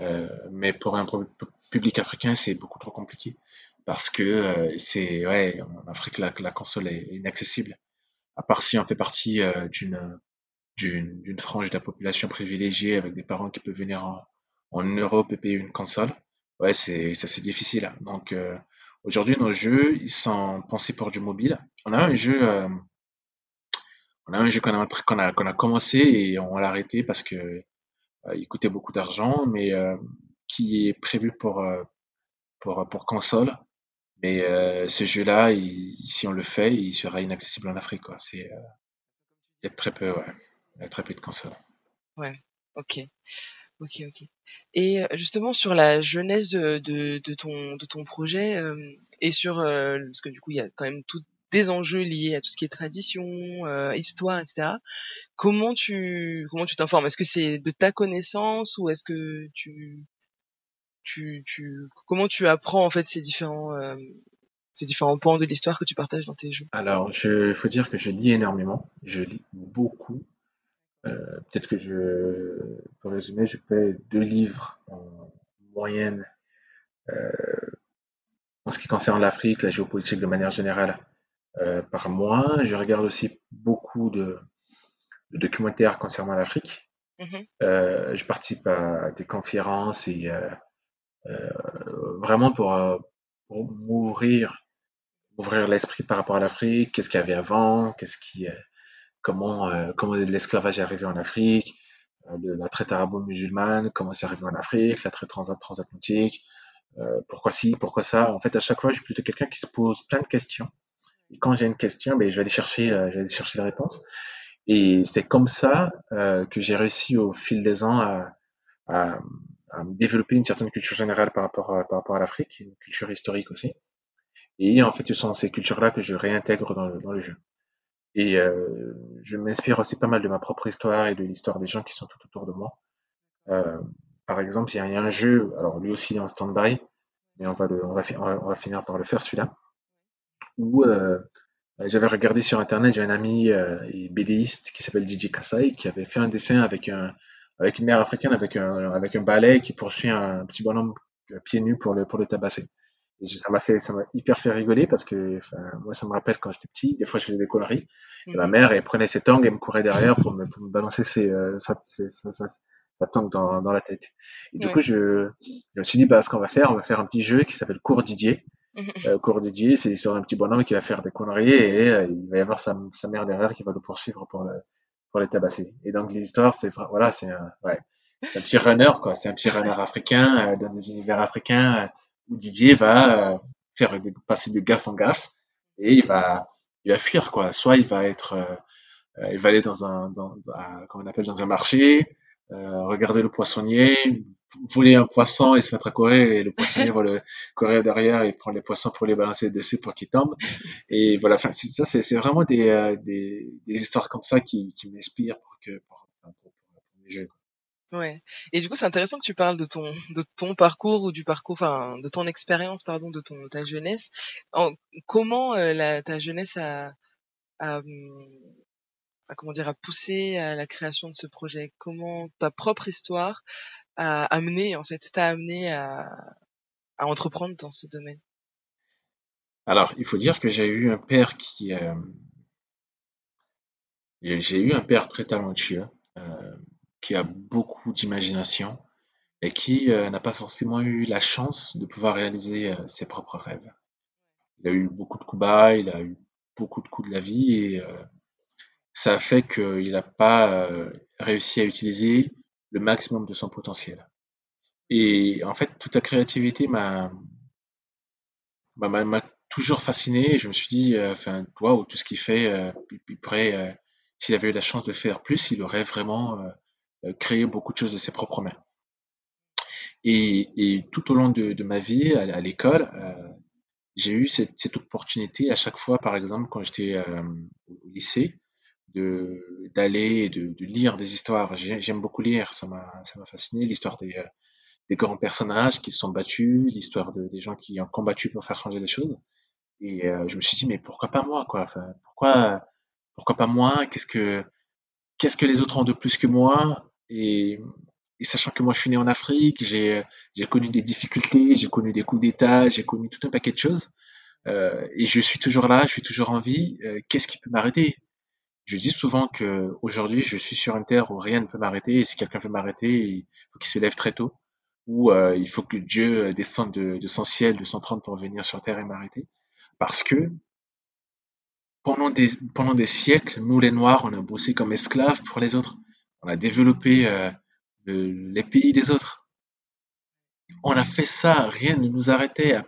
euh, mais pour un public africain, c'est beaucoup trop compliqué parce que euh, c'est ouais, en Afrique la, la console est inaccessible. À part si on fait partie d'une d'une frange de la population privilégiée avec des parents qui peuvent venir en, en Europe et payer une console. Ouais, c'est c'est difficile. Donc Aujourd'hui, nos jeux, ils sont pensés pour du mobile. On a un jeu, euh, on a un jeu qu'on a, qu'on a, qu'on a commencé et on l'a arrêté parce que euh, il coûtait beaucoup d'argent, mais euh, qui est prévu pour, pour, pour console. Mais ce jeu-là, si on le fait, il sera inaccessible en Afrique. Quoi. C'est, il y a très peu, ouais. Il y a très peu de consoles. Ouais, ok. Ok, ok. Et justement sur la jeunesse de, ton de ton projet euh, et sur euh, parce que du coup il y a quand même tout des enjeux liés à tout ce qui est tradition, euh, histoire, etc. Comment tu comment tu t'informes? Est-ce que c'est de ta connaissance ou est-ce que tu tu tu comment tu apprends en fait ces différents ces différents pans de l'histoire que tu partages dans tes jeux? Alors, il faut dire que je lis énormément. Je lis beaucoup. Euh, peut-être que je, pour résumer, je paie deux livres en moyenne euh, en ce qui concerne l'Afrique, la géopolitique de manière générale euh, par mois. Je regarde aussi beaucoup de, documentaires concernant l'Afrique. Mm-hmm. je participe à des conférences et vraiment pour, pour m'ouvrir ouvrir l'esprit par rapport à l'Afrique, qu'est-ce qu'il y avait avant, qu'est-ce qui comment, euh, comment l'esclavage est arrivé en Afrique, euh, la traite arabo-musulmane, comment c'est arrivé en Afrique, la traite transatlantique, euh, pourquoi ci, pourquoi ça? En fait, à chaque fois, je suis plutôt quelqu'un qui se pose plein de questions. Et quand j'ai une question, ben, je vais aller chercher, je vais aller chercher la réponse. Et c'est comme ça que j'ai réussi au fil des ans à, à, développer une certaine culture générale par rapport à, par rapport à l'Afrique, une culture historique aussi. Et en fait, ce sont ces cultures-là que je réintègre dans le, dans le jeu. Et euh, je m'inspire aussi pas mal de ma propre histoire et de l'histoire des gens qui sont tout autour de moi. Euh, par exemple, il y, a un jeu, alors lui aussi il est en stand-by, mais on va, le, on, va, on va finir par le faire celui-là, où euh, j'avais regardé sur internet, j'ai un ami euh, BDiste qui s'appelle DJ Kasai qui avait fait un dessin avec un avec une mère africaine avec un avec un balai qui poursuit un petit bonhomme pieds nus pour le pour le tabasser. Et ça m'a fait ça m'a hyper fait rigoler parce que moi ça me rappelle quand j'étais petit, des fois je faisais des conneries. Et ma mhm. mère elle prenait ses tongs et me courait derrière pour me, pour me balancer ses, euh, sa, sa, sa, sa tangue dans, dans la tête. Et du coup je, je me suis dit bah ce qu'on va faire, on va faire un petit jeu qui s'appelle Cours Didier. Mhm. Euh, cours Didier, c'est sur un petit bonhomme qui va faire des conneries et euh, il va y avoir sa, sa mère derrière qui va le poursuivre pour le pour les tabasser. Et donc l'histoire c'est voilà c'est un ouais c'est un petit runner quoi, c'est un petit runner africain euh, dans des univers africains euh, où Didier va euh, faire passer de gaffe en gaffe et il va il va fuir quoi. Soit il va être il va aller dans un dans, comment on appelle dans un marché, regarder le poissonnier, voler un poisson et se mettre à courir et le poissonnier va le courir derrière et prendre les poissons pour les balancer dessus pour qu'ils tombent et voilà enfin ça c'est c'est vraiment des, des, des histoires comme ça qui qui m'inspirent pour que pour, pour, pour, mes jeux Ouais. Et du coup, c'est intéressant que tu parles de ton de ton parcours ou du parcours, enfin, de ton expérience, pardon, de ton ta jeunesse. En, comment euh, la ta jeunesse a, a, a, comment dire a poussé à la création de ce projet? Comment ta propre histoire a amené, en fait, t'a amené à à entreprendre dans ce domaine? Alors, il faut dire que j'ai eu un père qui euh, j'ai eu un père très talentueux. Euh, qui a beaucoup d'imagination et qui euh, n'a pas forcément eu la chance de pouvoir réaliser euh, ses propres rêves. Il a eu beaucoup de coups bas, il a eu beaucoup de coups de la vie et euh, ça a fait qu'il n'a pas réussi à utiliser le maximum de son potentiel. Et en fait, toute sa créativité m'a toujours fasciné. Je me suis dit, enfin, waouh, tout ce qu'il fait, il pourrait, s'il avait eu la chance de faire plus, il aurait vraiment euh, créer beaucoup de choses de ses propres mains. Et, tout au long de, ma vie à, l'école, euh, j'ai eu cette, cette, opportunité à chaque fois, par exemple, quand j'étais euh, au lycée, de d'aller de, de, lire des histoires. J'aime beaucoup lire, ça m'a ça m'a fasciné l'histoire des des grands personnages qui se sont battus, l'histoire de, des gens qui ont combattu pour faire changer les choses. Et je me suis dit mais pourquoi pas moi quoi? Enfin pourquoi pourquoi pas moi? Qu'est-ce que qu'est-ce que les autres ont de plus que moi? Et, et, sachant que moi je suis né en Afrique, j'ai j'ai connu des difficultés, j'ai connu des coups d'État, j'ai connu tout un paquet de choses. Euh, et je suis toujours là, je suis toujours en vie. Euh, Qu'est-ce qui peut m'arrêter? Je dis souvent que aujourd'hui je suis sur une terre où rien ne peut m'arrêter. Et si quelqu'un veut m'arrêter, il faut qu'il se lève très tôt, ou euh, il faut que Dieu descende de, de son ciel, de son trône pour venir sur terre et m'arrêter. Parce que pendant des pendant des siècles, nous les Noirs, on a bossé comme esclaves pour les autres on a développé euh, les pays des autres. On a fait ça, rien ne nous arrêtait.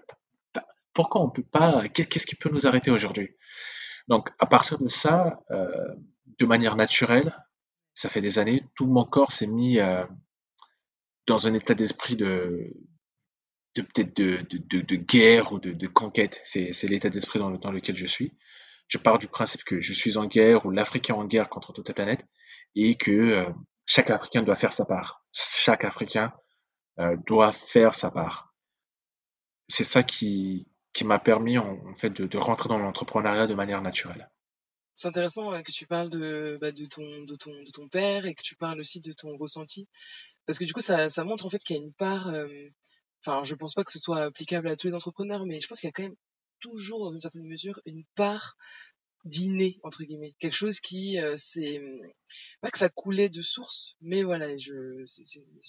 Pourquoi on peut pas Qu'est-ce qui peut nous arrêter aujourd'hui? Donc, à partir de ça, euh, de manière naturelle, ça fait des années, tout mon corps s'est mis euh, dans un état d'esprit de, de peut-être de, de, de, guerre ou de, conquête. C'est, l'état d'esprit dans, dans lequel je suis. Je pars du principe que je suis en guerre ou est en guerre contre toute la planète et que euh, chaque Africain doit faire sa part. Chaque Africain euh, doit faire sa part. C'est ça qui, qui m'a permis en, fait de, rentrer dans l'entrepreneuriat de manière naturelle. C'est intéressant que tu parles de, bah, de, ton, de, ton, père et que tu parles aussi de ton ressenti. Parce que du coup, ça, montre en fait qu'il y a une part. Euh, enfin, je pense pas que ce soit applicable à tous les entrepreneurs, mais je pense qu'il y a quand même toujours, dans une certaine mesure, une part d'inné entre guillemets. Quelque chose qui euh, c'est pas que ça coulait de source mais voilà je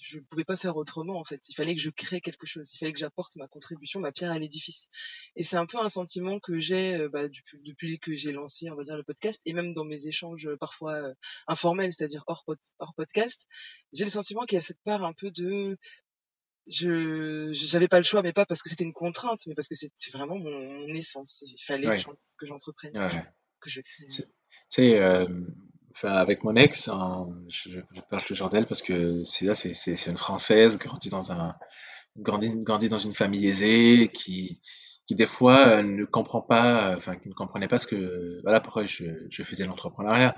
je pouvais pas faire autrement en fait. Il fallait que je crée quelque chose. Il fallait que j'apporte ma contribution ma pierre à l'édifice. Et c'est un peu un sentiment que j'ai euh, bah, depuis, depuis que j'ai lancé on va dire le podcast et même dans mes échanges euh, parfois euh, informels c'est-à-dire hors, hors podcast j'ai le sentiment qu'il y a cette part un peu de je j'avais pas le choix mais pas parce que c'était une contrainte mais parce que c'est vraiment mon, essence. Il fallait que j'entreprenne. Ouais que je Tu sais, euh, enfin, avec mon ex, je, je, parle toujours d'elle parce que c'est là, c'est, une Française, grandie dans un, grandie, grandie dans une famille aisée, qui, qui des fois ne comprend pas, enfin, qui ne comprenait pas ce que, voilà, pourquoi je, je faisais l'entrepreneuriat.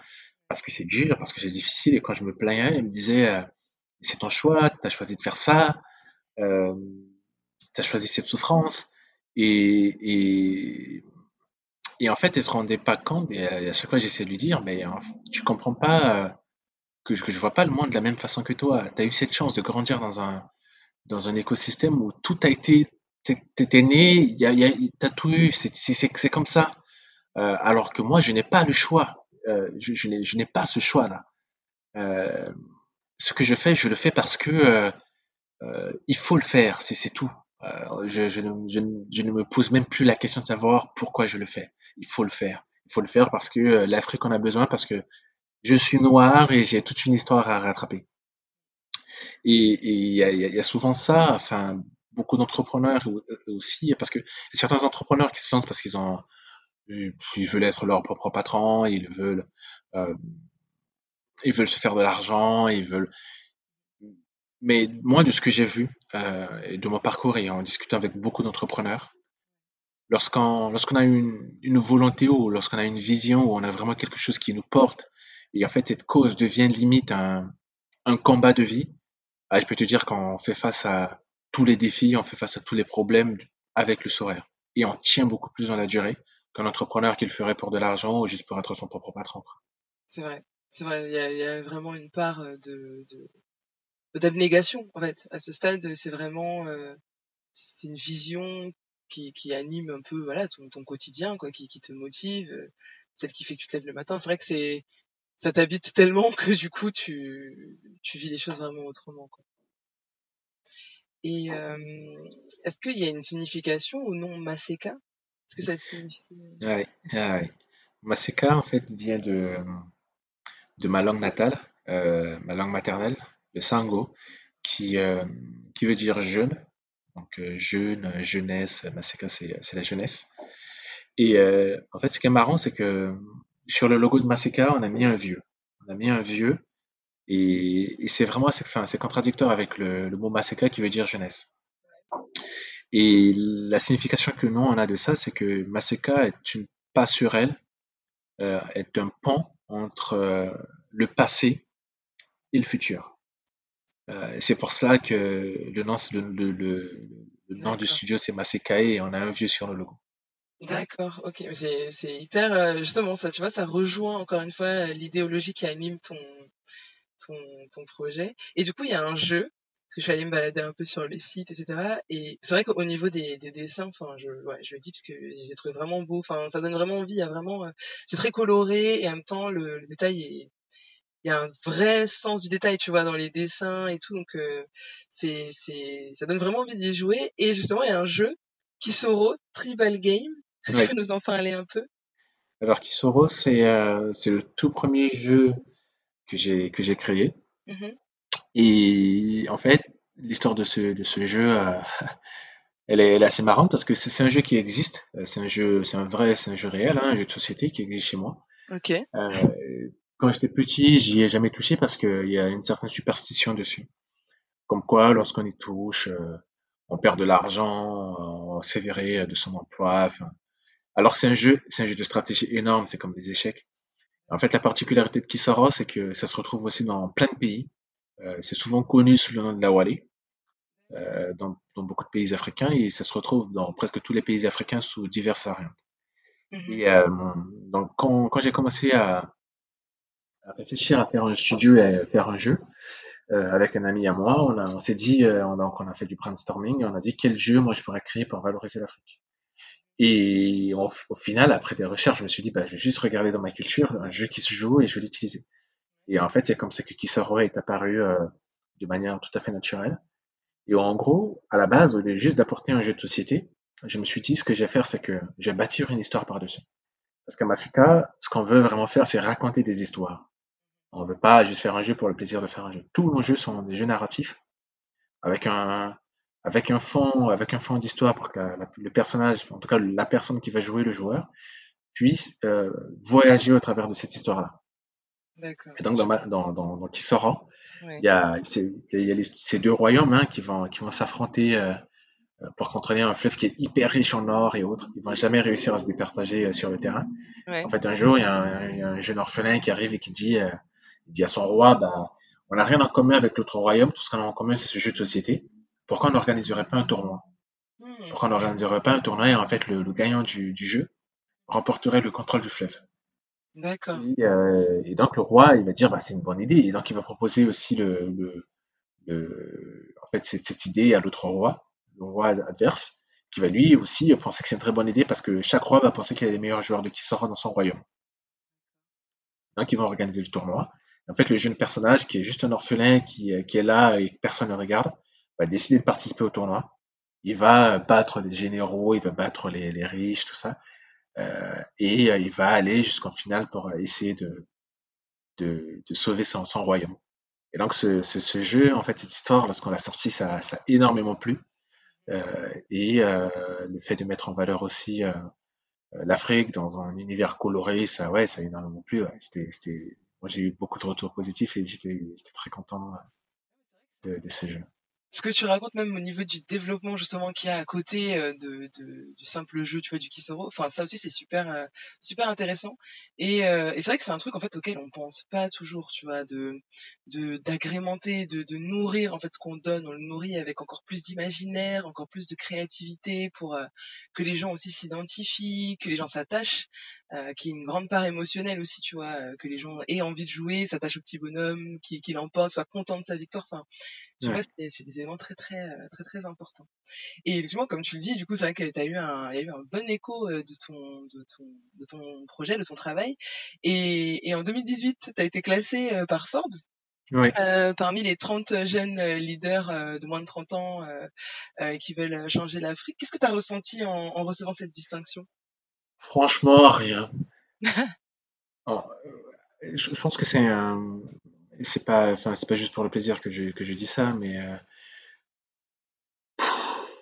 Parce que c'est dur, parce que c'est difficile. Et quand je me plaignais, elle me disait, euh, c'est ton choix, tu as choisi de faire ça, euh, tu as choisi cette souffrance. Et, et et en fait, elle se rendait pas compte, et à chaque fois j'essaie de lui dire, mais tu comprends pas que, que je vois pas le monde de la même façon que toi. Tu as eu cette chance de grandir dans un, dans un écosystème où tout a été, t'es né, t'as tout eu, c'est comme ça. Euh, alors que moi, je n'ai pas le choix. Euh, je, n'ai pas ce choix-là. Euh, ce que je fais, je le fais parce que euh, euh, il faut le faire, c'est tout. Euh, je, ne me pose même plus la question de savoir pourquoi je le fais. Il faut le faire. Il faut le faire parce que l'Afrique en a besoin, parce que je suis noir et j'ai toute une histoire à rattraper. Et il y a, souvent ça, enfin, beaucoup d'entrepreneurs aussi, parce que certains entrepreneurs qui se lancent parce qu'ils ont, ils veulent être leur propre patron, ils veulent, euh, ils veulent se faire de l'argent, ils veulent. Mais moi, de ce que j'ai vu euh, et de mon parcours et en discutant avec beaucoup d'entrepreneurs, lorsqu'on lorsqu'on a une, une volonté ou lorsqu'on a une vision ou on a vraiment quelque chose qui nous porte, et en fait cette cause devient limite un, un combat de vie, ah, je peux te dire qu'on fait face à tous les défis, on fait face à tous les problèmes avec le sourire. Et on tient beaucoup plus dans la durée qu'un entrepreneur qui le ferait pour de l'argent ou juste pour être son propre patron. C'est vrai, c'est vrai. Il y, a, il y, a, vraiment une part euh, de, d'abnégation en fait. À ce stade, c'est vraiment euh, c'est une vision qui, anime un peu voilà ton, quotidien, quoi, qui, te motive, euh, celle qui fait que tu te lèves le matin. C'est vrai que c'est ça t'habite tellement que du coup tu tu vis les choses vraiment autrement. Quoi. Et euh, est-ce qu'il y a une signification au nom Maseka? Est-ce que ça signifie ouais. Maseka en fait vient de de ma langue natale, euh, ma langue maternelle, le sango, qui euh, qui veut dire jeune. Donc euh, jeune, jeunesse, Maseka c'est c'est la jeunesse. Et euh, en fait, ce qui est marrant, c'est que sur le logo de Maseka, on a mis un vieux. On a mis un vieux et, c'est vraiment enfin, contradictoire avec le, mot Maseka qui veut dire jeunesse. Et la signification que nous on a de ça, c'est que Maseka est une passerelle, euh, est un pont entre euh, le passé et le futur. Euh, c'est pour cela que le nom, le, le, le, le nom du studio c'est Maseka et on a un vieux sur le logo. D'accord, ok, c'est hyper euh, justement ça, tu vois, ça rejoint encore une fois euh, l'idéologie qui anime ton ton ton projet. Et du coup, il y a un jeu parce que je suis allée me balader un peu sur le site, etc. Et c'est vrai qu'au niveau des, des dessins, enfin, je ouais, je le dis parce que je les ai trouvés vraiment beaux. Enfin, ça donne vraiment envie. Il y a vraiment, euh, c'est très coloré et en même temps le, le détail est il y a un vrai sens du détail, tu vois, dans les dessins et tout. Donc, euh, c'est, c'est, ça donne vraiment envie d'y jouer. Et justement, il y a un jeu, Kisoro Tribal Game, tu peux nous en parler un peu? Alors Kisoro, c'est euh, c'est le tout premier jeu que j'ai que j'ai créé. Mmh Et en fait, l'histoire de ce de ce jeu, euh, elle, est, elle, est, assez marrante parce que c'est un jeu qui existe. C'est un jeu, c'est un vrai, c'est un jeu réel, hein, un jeu de société qui existe chez moi. Ok. Euh, quand j'étais petit, j'y ai jamais touché parce qu'il y a une certaine superstition dessus. Comme quoi, lorsqu'on y touche, euh, on perd de l'argent, on s'est viré de son emploi. Enfin, alors que c'est un jeu, c'est un jeu de stratégie énorme, c'est comme des échecs. En fait, la particularité de Kisara, c'est que ça se retrouve aussi dans plein de pays. Euh, c'est souvent connu sous le nom de la Wale, euh, dans, dans, beaucoup de pays africains, et ça se retrouve dans presque tous les pays africains sous diverses variantes. Mm-hmm. Et donc, quand, quand j'ai commencé à, à, réfléchir à faire un studio et à faire un jeu, euh, avec un ami à moi, on, on s'est dit, euh, on, donc on a fait du brainstorming, on a dit quel jeu moi je pourrais créer pour valoriser l'Afrique. Et au, au, final, après des recherches, je me suis dit, bah, je vais juste regarder dans ma culture un jeu qui se joue et je vais l'utiliser. Et en fait, c'est comme ça que Kisoro est apparu euh, de manière tout à fait naturelle. Et en gros, à la base, au lieu juste d'apporter un jeu de société, je me suis dit, ce que je vais faire, c'est que je vais bâtir une histoire par-dessus. Parce qu'à Masika, ce qu'on veut vraiment faire, c'est raconter des histoires. On veut pas juste faire un jeu pour le plaisir de faire un jeu. Tous nos jeux sont des jeux narratifs, avec un, avec un fond, avec un fond d'histoire pour que la, la, le personnage, en tout cas la personne qui va jouer le joueur, puisse euh, voyager au travers de cette histoire-là. Et donc dans, ma, dans, dans, dans Kisora, ouais. il y a, il y a les, ces deux royaumes hein, qui vont, qui vont s'affronter euh, pour contrôler un fleuve qui est hyper riche en or et autres. Ils vont jamais réussir à se départager euh, sur le terrain. Ouais. En fait, un jour, il y, a un, y, a un, jeune orphelin qui arrive et qui dit, euh, il dit à son roi, bah, on n'a rien en commun avec l'autre royaume, tout ce qu'on a en commun, c'est ce jeu de société pourquoi on n'organiserait pas un tournoi? Mmh. Pourquoi on n'organiserait pas un tournoi et en fait le, le gagnant du, du, jeu remporterait le contrôle du fleuve? D'accord. Et, donc le roi, il va dire, bah, c'est une bonne idée. Et donc il va proposer aussi le, le, en fait, cette, cette idée à l'autre roi, le roi adverse, qui va lui aussi penser que c'est une très bonne idée parce que chaque roi va penser qu'il a les meilleurs joueurs de qui sera dans son royaume. Donc ils vont organiser le tournoi. En fait, le jeune personnage, qui est juste un orphelin, qui, qui est là et que personne ne regarde, va décider de participer au tournoi. Il va battre les généraux, il va battre les, les riches, tout ça. Euh, et euh, il va aller jusqu'en finale pour essayer de, de, de sauver son, son, royaume. Et donc ce, ce, jeu, en fait, cette histoire, lorsqu'on l'a sorti, ça, ça a énormément plu. Euh, et euh, le fait de mettre en valeur aussi euh, l'Afrique dans un univers coloré, ça, ouais, ça a énormément plu. Ouais. C'était, moi, j'ai eu beaucoup de retours positifs et j'étais, très content de, de ce jeu. Ce que tu racontes même au niveau du développement justement qu'il y a à côté euh, de, de, du simple jeu tu vois du Kisoro enfin ça aussi c'est super euh, super intéressant. Et, euh, c'est vrai que c'est un truc en fait auquel on pense pas toujours tu vois de d'agrémenter de, de nourrir en fait ce qu'on donne. On le nourrit avec encore plus d'imaginaire encore plus de créativité pour que les gens aussi s'identifient que les gens s'attachent euh, qui est une grande part émotionnelle aussi, tu vois, euh, que les gens aient envie de jouer, s'attachent au petit bonhomme, qui, qui l'emporte, soient contents de sa victoire. Enfin, tu vois, c'est des éléments très très euh, très très importants. Et effectivement, comme tu le dis, du coup, c'est vrai que tu as eu un, y a eu un bon écho de ton de ton de ton projet, de ton travail. Et, et en 2018, tu as été classé par Forbes. Oui. Euh, parmi les 30 jeunes leaders de moins de 30 ans euh, qui veulent changer l'Afrique, qu'est-ce que tu as ressenti en, en recevant cette distinction? Franchement, rien. Oh, euh, je, pense que c'est un, c'est pas, enfin, c'est pas juste pour le plaisir que je, que je dis ça, mais euh,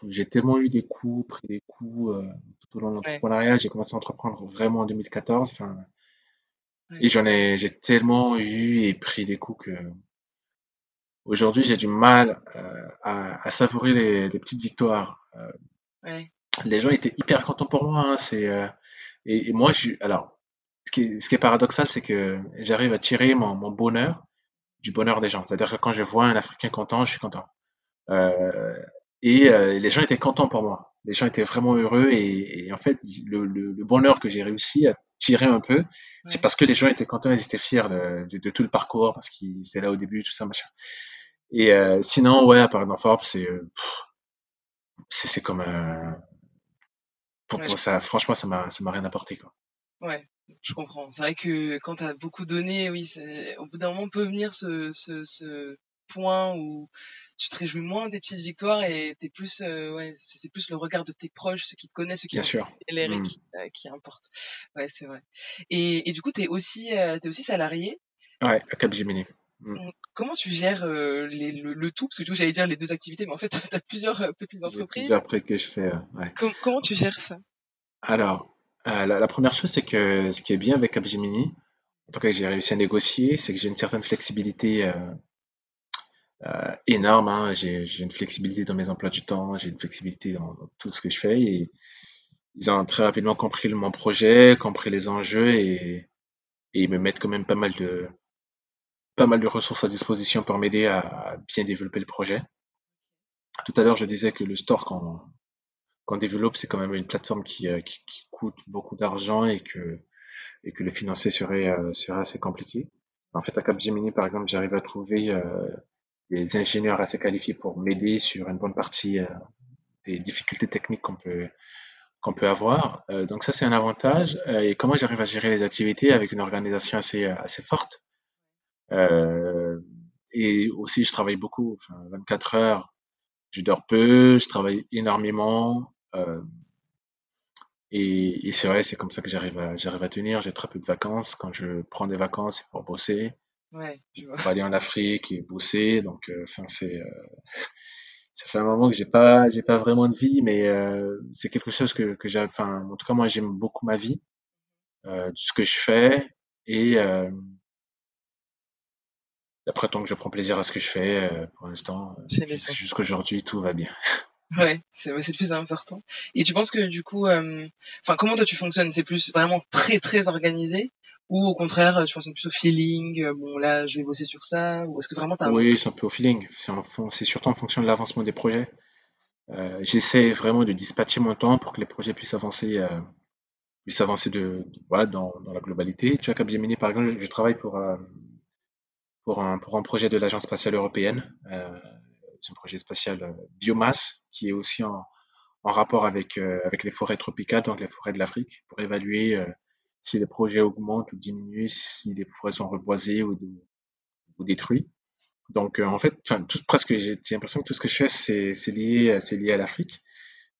j'ai tellement eu des coups, pris des coups euh, tout au long de l'entrepreneuriat. J'ai commencé à entreprendre vraiment en 2014. Enfin, et j'en ai, j'ai tellement eu et pris des coups que aujourd'hui j'ai du mal à, à, savourer les, les petites victoires. Ouais. Les gens étaient hyper contents pour moi. Hein, c'est et, moi, je, alors, ce qui est, ce qui est paradoxal, c'est que j'arrive à tirer mon, mon, bonheur du bonheur des gens. C'est-à-dire que quand je vois un Africain content, je suis content. Euh, et euh, les gens étaient contents pour moi. Les gens étaient vraiment heureux et, et en fait, le, le, le bonheur que j'ai réussi à tirer un peu, c'est parce que les gens étaient contents, ils étaient fiers de, de, de tout le parcours, parce qu'ils étaient là au début, tout ça, machin. Et euh, sinon, ouais, à part dans Forbes, c'est c'est comme un, pour, ça, franchement, ça m'a, ça m'a rien apporté, quoi. Ouais, je comprends. C'est vrai que quand tu as beaucoup donné, oui, au bout d'un moment peut venir ce, ce, ce, point où tu te réjouis moins des petites victoires et t'es plus, euh, ouais, c'est plus le regard de tes proches, ceux qui te connaissent, ceux qui Bien sûr. mmh. qui, euh, qui importe. Ouais, c'est vrai. Et, et du coup, t'es aussi, euh, es aussi salarié? Ouais, à Capgemini. Mmh. Comment tu gères euh, les, le, le, tout? Parce que tu vois, j'allais dire les deux activités, mais en fait, tu as plusieurs euh, petites entreprises. Plusieurs trucs que je fais. Ouais. comment tu gères ça? Alors, euh, la, la, première chose, c'est que ce qui est bien avec Capgemini, en tout cas, j'ai réussi à négocier, c'est que j'ai une certaine flexibilité euh, euh, énorme. Hein. J'ai une flexibilité dans mes emplois du temps, j'ai une flexibilité dans, dans, tout ce que je fais. Et ils ont très rapidement compris mon projet, compris les enjeux et, et ils me mettent quand même pas mal de pas mal de ressources à disposition pour m'aider à bien développer le projet. Tout à l'heure, je disais que le store qu'on développe, c'est quand même une plateforme qui, euh, qui, qui coûte beaucoup d'argent et que, et que le financer serait, euh, serait assez compliqué. En fait, à Capgemini, par exemple, j'arrive à trouver euh, des ingénieurs assez qualifiés pour m'aider sur une bonne partie des difficultés techniques qu'on peut peut avoir. Donc ça, c'est un avantage. et comment j'arrive à gérer les activités avec une organisation assez, assez forte? Et aussi, je travaille beaucoup, enfin, 24 heures. Je dors peu, je travaille énormément. Euh, et, et c'est vrai, c'est comme ça que j'arrive à, j'arrive à tenir. J'ai très peu de vacances. Quand je prends des vacances, c'est pour bosser. Ouais, je vois. Pour aller en Afrique et bosser. Donc, euh, enfin, c'est, euh, ça fait un moment que j'ai pas, j'ai pas vraiment de vie, mais euh, c'est quelque chose que, que j'ai, enfin, en tout cas, moi, j'aime beaucoup ma vie, euh, ce que je fais et euh, après, tant que je prends plaisir à ce que je fais, euh, pour l'instant, euh, jusqu'aujourd'hui, tout va bien. Ouais, c'est le plus important. Et tu penses que du coup, euh, enfin, comment toi tu fonctionnes? C'est plus vraiment très très organisé? Ou au contraire, tu fonctionnes plus au feeling Bon, là, je vais bosser sur ça? Ou est-ce que vraiment t'as Oui, c'est un peu au feeling. C'est surtout en fonction de l'avancement des projets. Euh, J'essaie vraiment de dispatcher mon temps pour que les projets puissent avancer puisse avancer de, voilà, dans, dans, la globalité. Tu vois, Capgemini, par exemple, je, travaille pour, euh, pour, un, pour un projet de l'Agence spatiale européenne. Euh, c'est un projet spatial euh, biomasse qui est aussi en, en rapport avec, euh, avec les forêts tropicales, donc les forêts de l'Afrique, pour évaluer euh, si les projets augmentent ou diminuent, si les forêts sont reboisées ou, ou détruites. Donc, en fait, tout, presque, j'ai l'impression que tout ce que je fais, c'est lié, c'est lié à l'Afrique.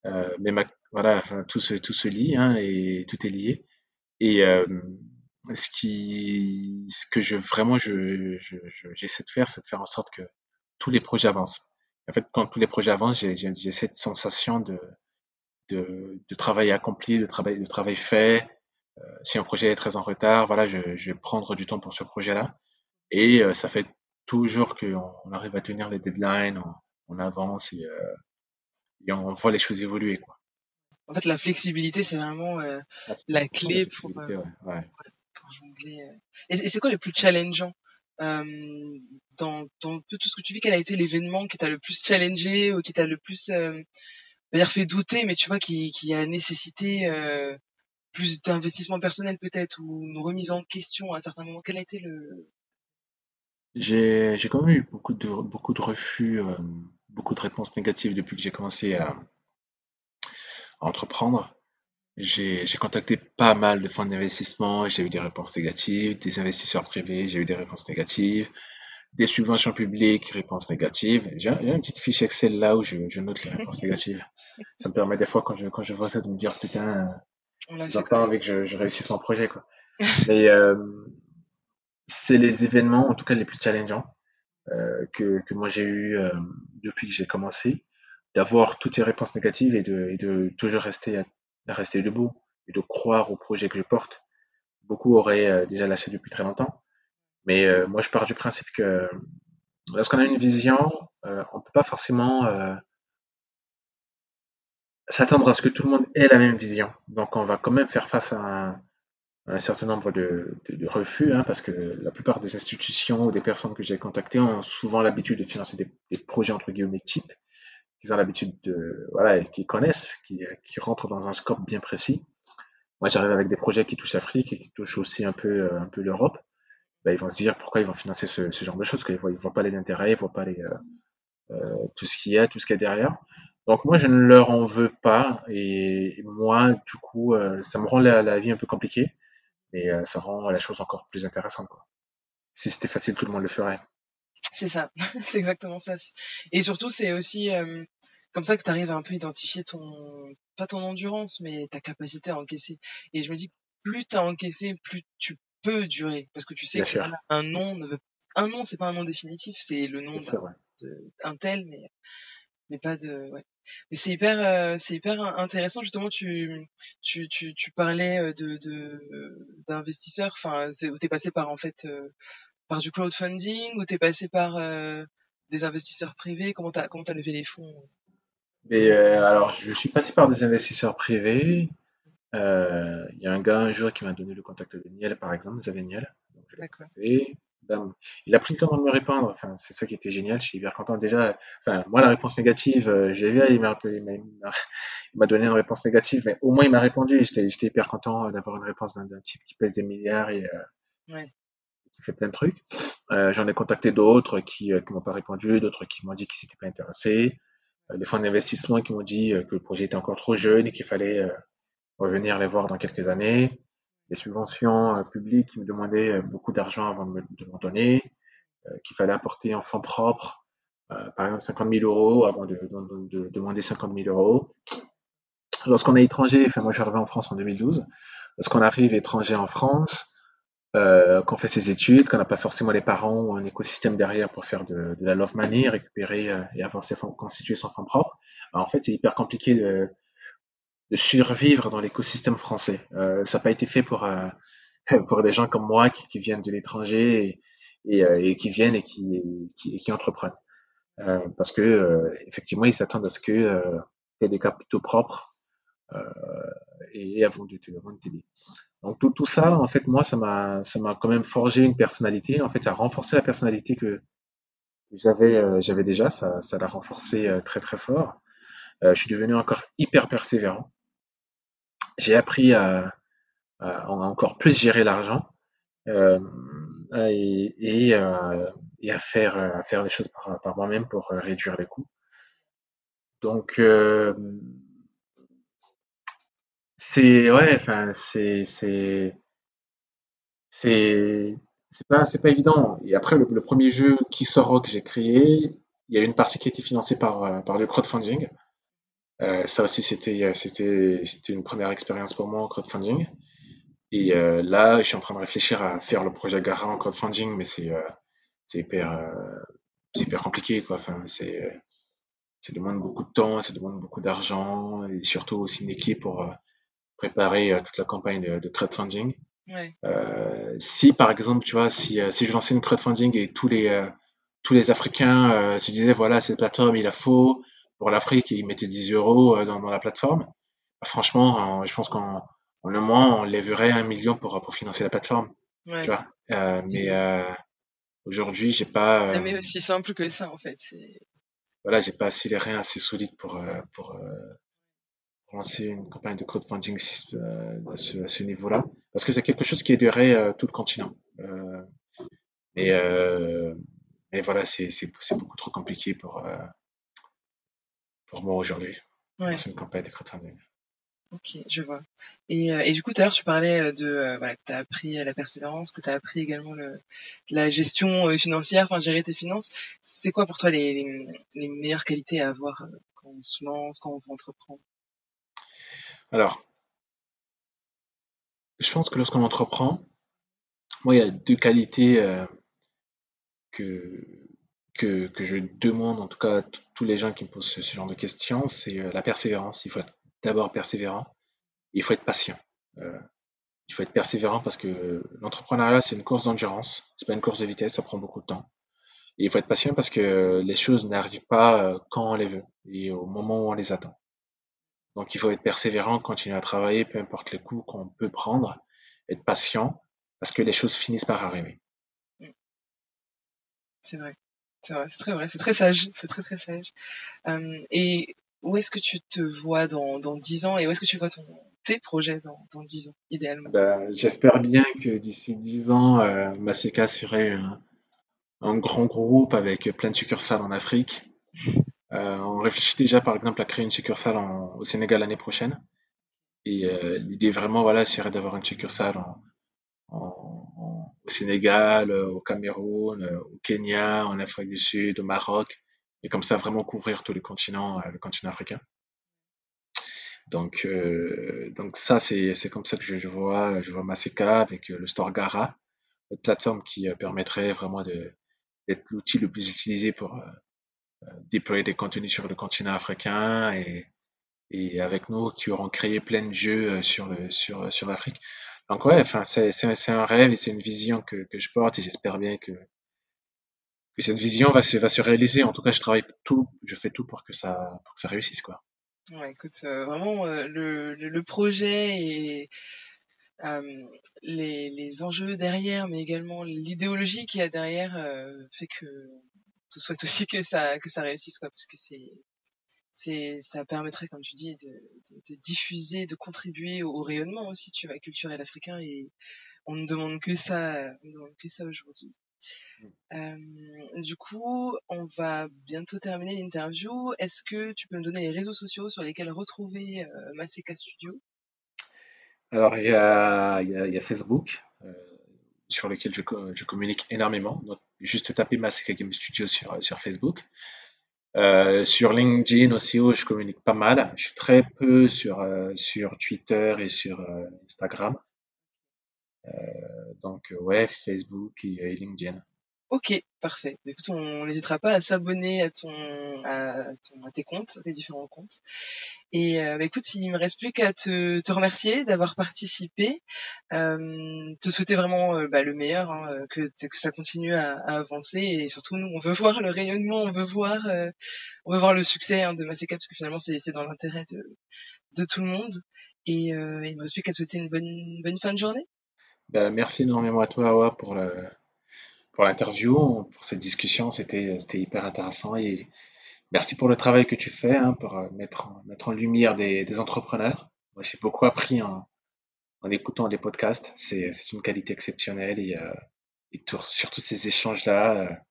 Euh, mais ma, voilà, tout se, tout se lie hein, et tout est lié. Et euh, ce qui, ce que je vraiment je, je, j'essaie de faire, c'est de faire en sorte que tous les projets avancent. En fait, quand tous les projets avancent, j'ai, j'ai, cette sensation de, de, de, travail accompli, de travail, de travail fait. Euh, si un projet est très en retard, voilà, je, je vais prendre du temps pour ce projet-là. Et euh, ça fait toujours qu'on on arrive à tenir les deadlines, on, on avance et, euh, et on voit les choses évoluer. Quoi. En fait, la flexibilité, c'est vraiment euh, la clé pour, euh, ouais. Euh. Et, c'est quoi le plus challengeant euh, dans, dans tout ce que tu vis? Quel a été l'événement qui t'a le plus challengé ou qui t'a le plus euh, fait douter, mais tu vois, qui, a nécessité plus d'investissement personnel peut-être ou une remise en question à un certain moment? Quel a été le j'ai j'ai quand même eu beaucoup de beaucoup de refus, euh, beaucoup de réponses négatives depuis que j'ai commencé à, entreprendre. J'ai j'ai contacté pas mal de fonds d'investissement, j'ai eu des réponses négatives, des investisseurs privés, j'ai eu des réponses négatives, des subventions publiques, réponses négatives. J'ai une petite fiche Excel là où je, je note les réponses négatives. Ça me permet des fois quand je quand je vois ça de me dire putain, j'ai pas envie que je, je réussisse mon projet quoi. Mais euh, c'est les événements, en tout cas les plus challengeants, euh, que, que, moi j'ai eu euh, depuis que j'ai commencé, d'avoir toutes ces réponses négatives et de, et de toujours rester, rester debout et de croire au projet que je porte. Beaucoup auraient euh, déjà lâché depuis très longtemps, mais euh, moi je pars du principe que lorsqu'on a une vision, euh, on peut pas forcément s'attendre à ce que tout le monde ait la même vision. Donc on va quand même faire face à un, certain nombre de, de, refus, hein, parce que la plupart des institutions ou des personnes que j'ai contactées ont souvent l'habitude de financer des, des, projets entre guillemets types, qu'ils ont l'habitude de, voilà, qu'ils connaissent, qui, qui rentrent dans un scope bien précis. Moi, j'arrive avec des projets qui touchent l'Afrique et qui touchent aussi un peu, un peu l'Europe. Ben, ils vont se dire pourquoi ils vont financer ce, ce genre de choses, qu'ils voient, ils voient pas les intérêts, ils voient pas les, euh, euh, tout ce qu'il y a, tout ce qu'il y a derrière. Donc moi, je ne leur en veux pas, et moi, du coup, euh, ça me rend la, la vie un peu compliquée et euh, ça rend la chose encore plus intéressante. Quoi. Si c'était facile, tout le monde le ferait. C'est ça, c'est exactement ça. Et surtout, c'est aussi euh, comme ça que tu arrives à un peu identifier ton, pas ton endurance, mais ta capacité à encaisser. Et je me dis, plus tu as encaissé, plus tu peux durer. Parce que tu sais qu'un nom ne veut un nom, c'est pas un nom définitif, c'est le nom d'un tel, mais mais pas de ouais. Mais c'est hyper euh, c'est hyper intéressant justement tu tu tu, tu parlais de de d'investisseurs enfin c'est t'es passé par en fait euh, par du crowdfunding ou t'es passé par des investisseurs privés? Comment t'as comment t'as levé les fonds? Mais alors je suis passé par des investisseurs privés il y a un gars un jour qui m'a donné le contact de Niel par exemple Xavier Niel D'accord il a pris le temps de me répondre. Enfin, c'est ça qui était génial. Je suis hyper content. Déjà, enfin, moi, la réponse négative, euh, j'ai vu, il m'a, il m'a donné une réponse négative, mais au moins, il m'a répondu. J'étais, j'étais hyper content d'avoir une réponse d'un, type qui pèse des milliards et euh, qui fait plein de trucs. Euh, j'en ai contacté d'autres qui, qui m'ont pas répondu, d'autres qui m'ont dit qu'ils s'étaient pas intéressés. les fonds d'investissement qui m'ont dit que le projet était encore trop jeune et qu'il fallait revenir les voir dans quelques années des subventions euh, publiques qui me demandaient euh, beaucoup d'argent avant de m'en donner, euh, qu'il fallait apporter en fonds propres, par exemple 50 000 euros avant de, demander 50 000 euros. Lorsqu'on est étranger, enfin moi je suis arrivé en France en 2012, lorsqu'on arrive étranger en France, euh, qu'on fait ses études, qu'on n'a pas forcément les parents ou un écosystème derrière pour faire de, la love money, récupérer et avancer, constituer son fonds propre, en fait c'est hyper compliqué de, de survivre dans l'écosystème français. Euh, ça n'a pas été fait pour euh, pour des gens comme moi qui, qui viennent de l'étranger et, et, euh, et, qui viennent et qui, qui, qui entreprennent. Euh, parce que euh, effectivement, ils s'attendent à ce que euh, aies des capitaux propres et avant de t'aider. Donc tout, tout ça, en fait, moi, ça m'a ça m'a quand même forgé une personnalité. En fait, ça a renforcé la personnalité que j'avais j'avais déjà. Ça ça l'a renforcé très très fort. je suis devenu encore hyper persévérant j'ai appris à, encore plus géré l'argent et, et, à faire à faire les choses par, par moi-même pour réduire les coûts. Donc c'est ouais, enfin c'est c'est c'est pas c'est pas évident. Et après le, premier jeu qui sort que j'ai créé, il y a une partie qui a été financée par euh, par le crowdfunding. Euh, ça aussi c'était c'était c'était une première expérience pour moi en crowdfunding. Et euh, là, je suis en train de réfléchir à faire le projet Gara en crowdfunding, mais c'est c'est hyper c'est hyper compliqué quoi. Enfin c'est ça demande beaucoup de temps, ça demande beaucoup d'argent et surtout aussi une équipe pour préparer toute la campagne de, de crowdfunding. Euh, si par exemple, tu vois, si, euh, si je lançais une crowdfunding et tous les, euh, tous les Africains se disaient, voilà, cette plateforme, il la faut pour l'Afrique, ils mettaient 10 euros dans, la plateforme, bah, franchement, je pense qu'en en un mois, on lèverait un million pour, pour financer la plateforme. Tu vois mais aujourd'hui, j'ai pas. mais aussi simple que ça, en fait. Voilà, j'ai pas assez les reins assez solides pour, pour, lancer une campagne de crowdfunding euh, à ce, niveau-là, parce que c'est quelque chose qui aiderait euh, tout le continent. Euh, et, et, voilà, c'est beaucoup trop compliqué pour, pour moi aujourd'hui. Ouais. C'est une campagne de crowdfunding. Ok, je vois. Et, et du coup, tout à l'heure, tu parlais de voilà, que tu as appris la persévérance, que tu as appris également le, la gestion financière, enfin gérer tes finances. C'est quoi pour toi les, les, les, meilleures qualités à avoir quand on se lance, quand on veut entreprendre? Alors, je pense que lorsqu'on entreprend, moi, il y a deux qualités euh, que, que, que, je demande, en tout cas à tous les gens qui me posent ce, genre de questions, c'est euh, la persévérance. Il faut être d'abord persévérant, il faut être patient. Euh, il faut être persévérant parce que l'entrepreneuriat, c'est une course d'endurance, c'est pas une course de vitesse, ça prend beaucoup de temps. Et il faut être patient parce que les choses n'arrivent pas quand on les veut et au moment où on les attend. Donc il faut être persévérant, continuer à travailler, peu importe les coups qu'on peut prendre, être patient, parce que les choses finissent par arriver. C'est vrai, c'est vrai, c'est très vrai, c'est très sage, c'est très très sage. Euh, et où est-ce que tu te vois dans, dans 10 ans et où est-ce que tu vois ton, tes projets dans, dans 10 ans, idéalement? Ben, J'espère bien que d'ici 10 ans, euh, Maseka serait un, un, grand groupe avec plein de succursales en Afrique. Euh, on réfléchit déjà par exemple à créer une succursale au Sénégal l'année prochaine. Et euh, l'idée vraiment voilà serait d'avoir une succursale au Sénégal, au Cameroun, au Kenya, en Afrique du Sud, au Maroc, et comme ça vraiment couvrir tous les continents, euh, le continent africain. Donc, donc ça, c'est, comme ça que je, vois, je vois Maseka avec le store Gara, une plateforme qui permettrait vraiment d'être l'outil le plus utilisé pour, déployer des contenus sur le continent africain et, et avec nous qui auront créé plein de jeux euh, sur le sur sur l'Afrique. Donc ouais, enfin c'est c'est un rêve et c'est une vision que que je porte et j'espère bien que que cette vision va se va se réaliser. En tout cas, je travaille tout, je fais tout pour que ça pour que ça réussisse quoi. Ouais, écoute, euh, vraiment euh, le, le, projet et euh, les, les enjeux derrière, mais également l'idéologie qu'il y a derrière fait que te souhaite aussi que ça que ça réussisse quoi parce que c'est c'est ça permettrait comme tu dis de, de, de diffuser de contribuer au, rayonnement aussi tu vois culturel africain et on ne demande que ça on ne demande que ça aujourd'hui. Mm. euh, du coup on va bientôt terminer l'interview. Est-ce que tu peux me donner les réseaux sociaux sur lesquels retrouver euh, Maseka Studio? Alors il y a, y, a, y a Facebook sur lequel je, je communique énormément donc juste taper Masika Game Studio sur, sur Facebook. Euh, sur LinkedIn aussi, où je communique pas mal. Je suis très peu sur, euh, sur Twitter et sur euh, Instagram. donc, ouais, Facebook et LinkedIn. Ok, parfait. Écoute, on n'hésitera pas à s'abonner à ton, à ton, à tes comptes, tes différents comptes. Et euh, bah, écoute, il me reste plus qu'à te, te remercier d'avoir participé, euh, te souhaiter vraiment euh, bah, le meilleur, hein, euh, que, que ça continue à, à, avancer et surtout nous, on veut voir le rayonnement, on veut voir, euh, on veut voir le succès hein, de Maseka parce que finalement c'est dans l'intérêt de, de tout le monde. Et il me reste plus qu'à te souhaiter une bonne, bonne fin de journée. Bah, merci énormément à toi, Awa, pour le pour l'interview, pour cette discussion. C'était hyper intéressant et merci pour le travail que tu fais hein, pour euh, mettre, mettre en lumière des, des entrepreneurs. Moi, j'ai beaucoup appris en, en écoutant les podcasts. C'est une qualité exceptionnelle et, et surtout ces échanges-là,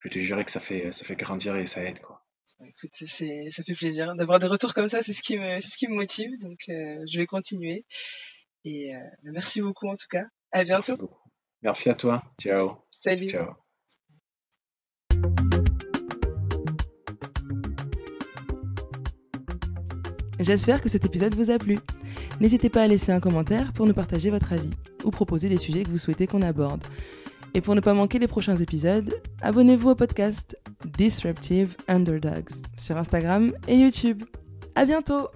je te jurer que ça fait, ça fait grandir et ça aide. Quoi. Écoute, ça fait plaisir d'avoir des retours comme ça, c'est ce, qui me, ce qui me motive, donc je vais continuer. Et merci beaucoup en tout cas. À bientôt. Merci, merci à toi. Ciao. Salut. Ciao. J'espère que cet épisode vous a plu. N'hésitez pas à laisser un commentaire pour nous partager votre avis ou proposer des sujets que vous souhaitez qu'on aborde. Et pour ne pas manquer les prochains épisodes, abonnez-vous au podcast Disruptive Underdogs sur Instagram et YouTube. À bientôt!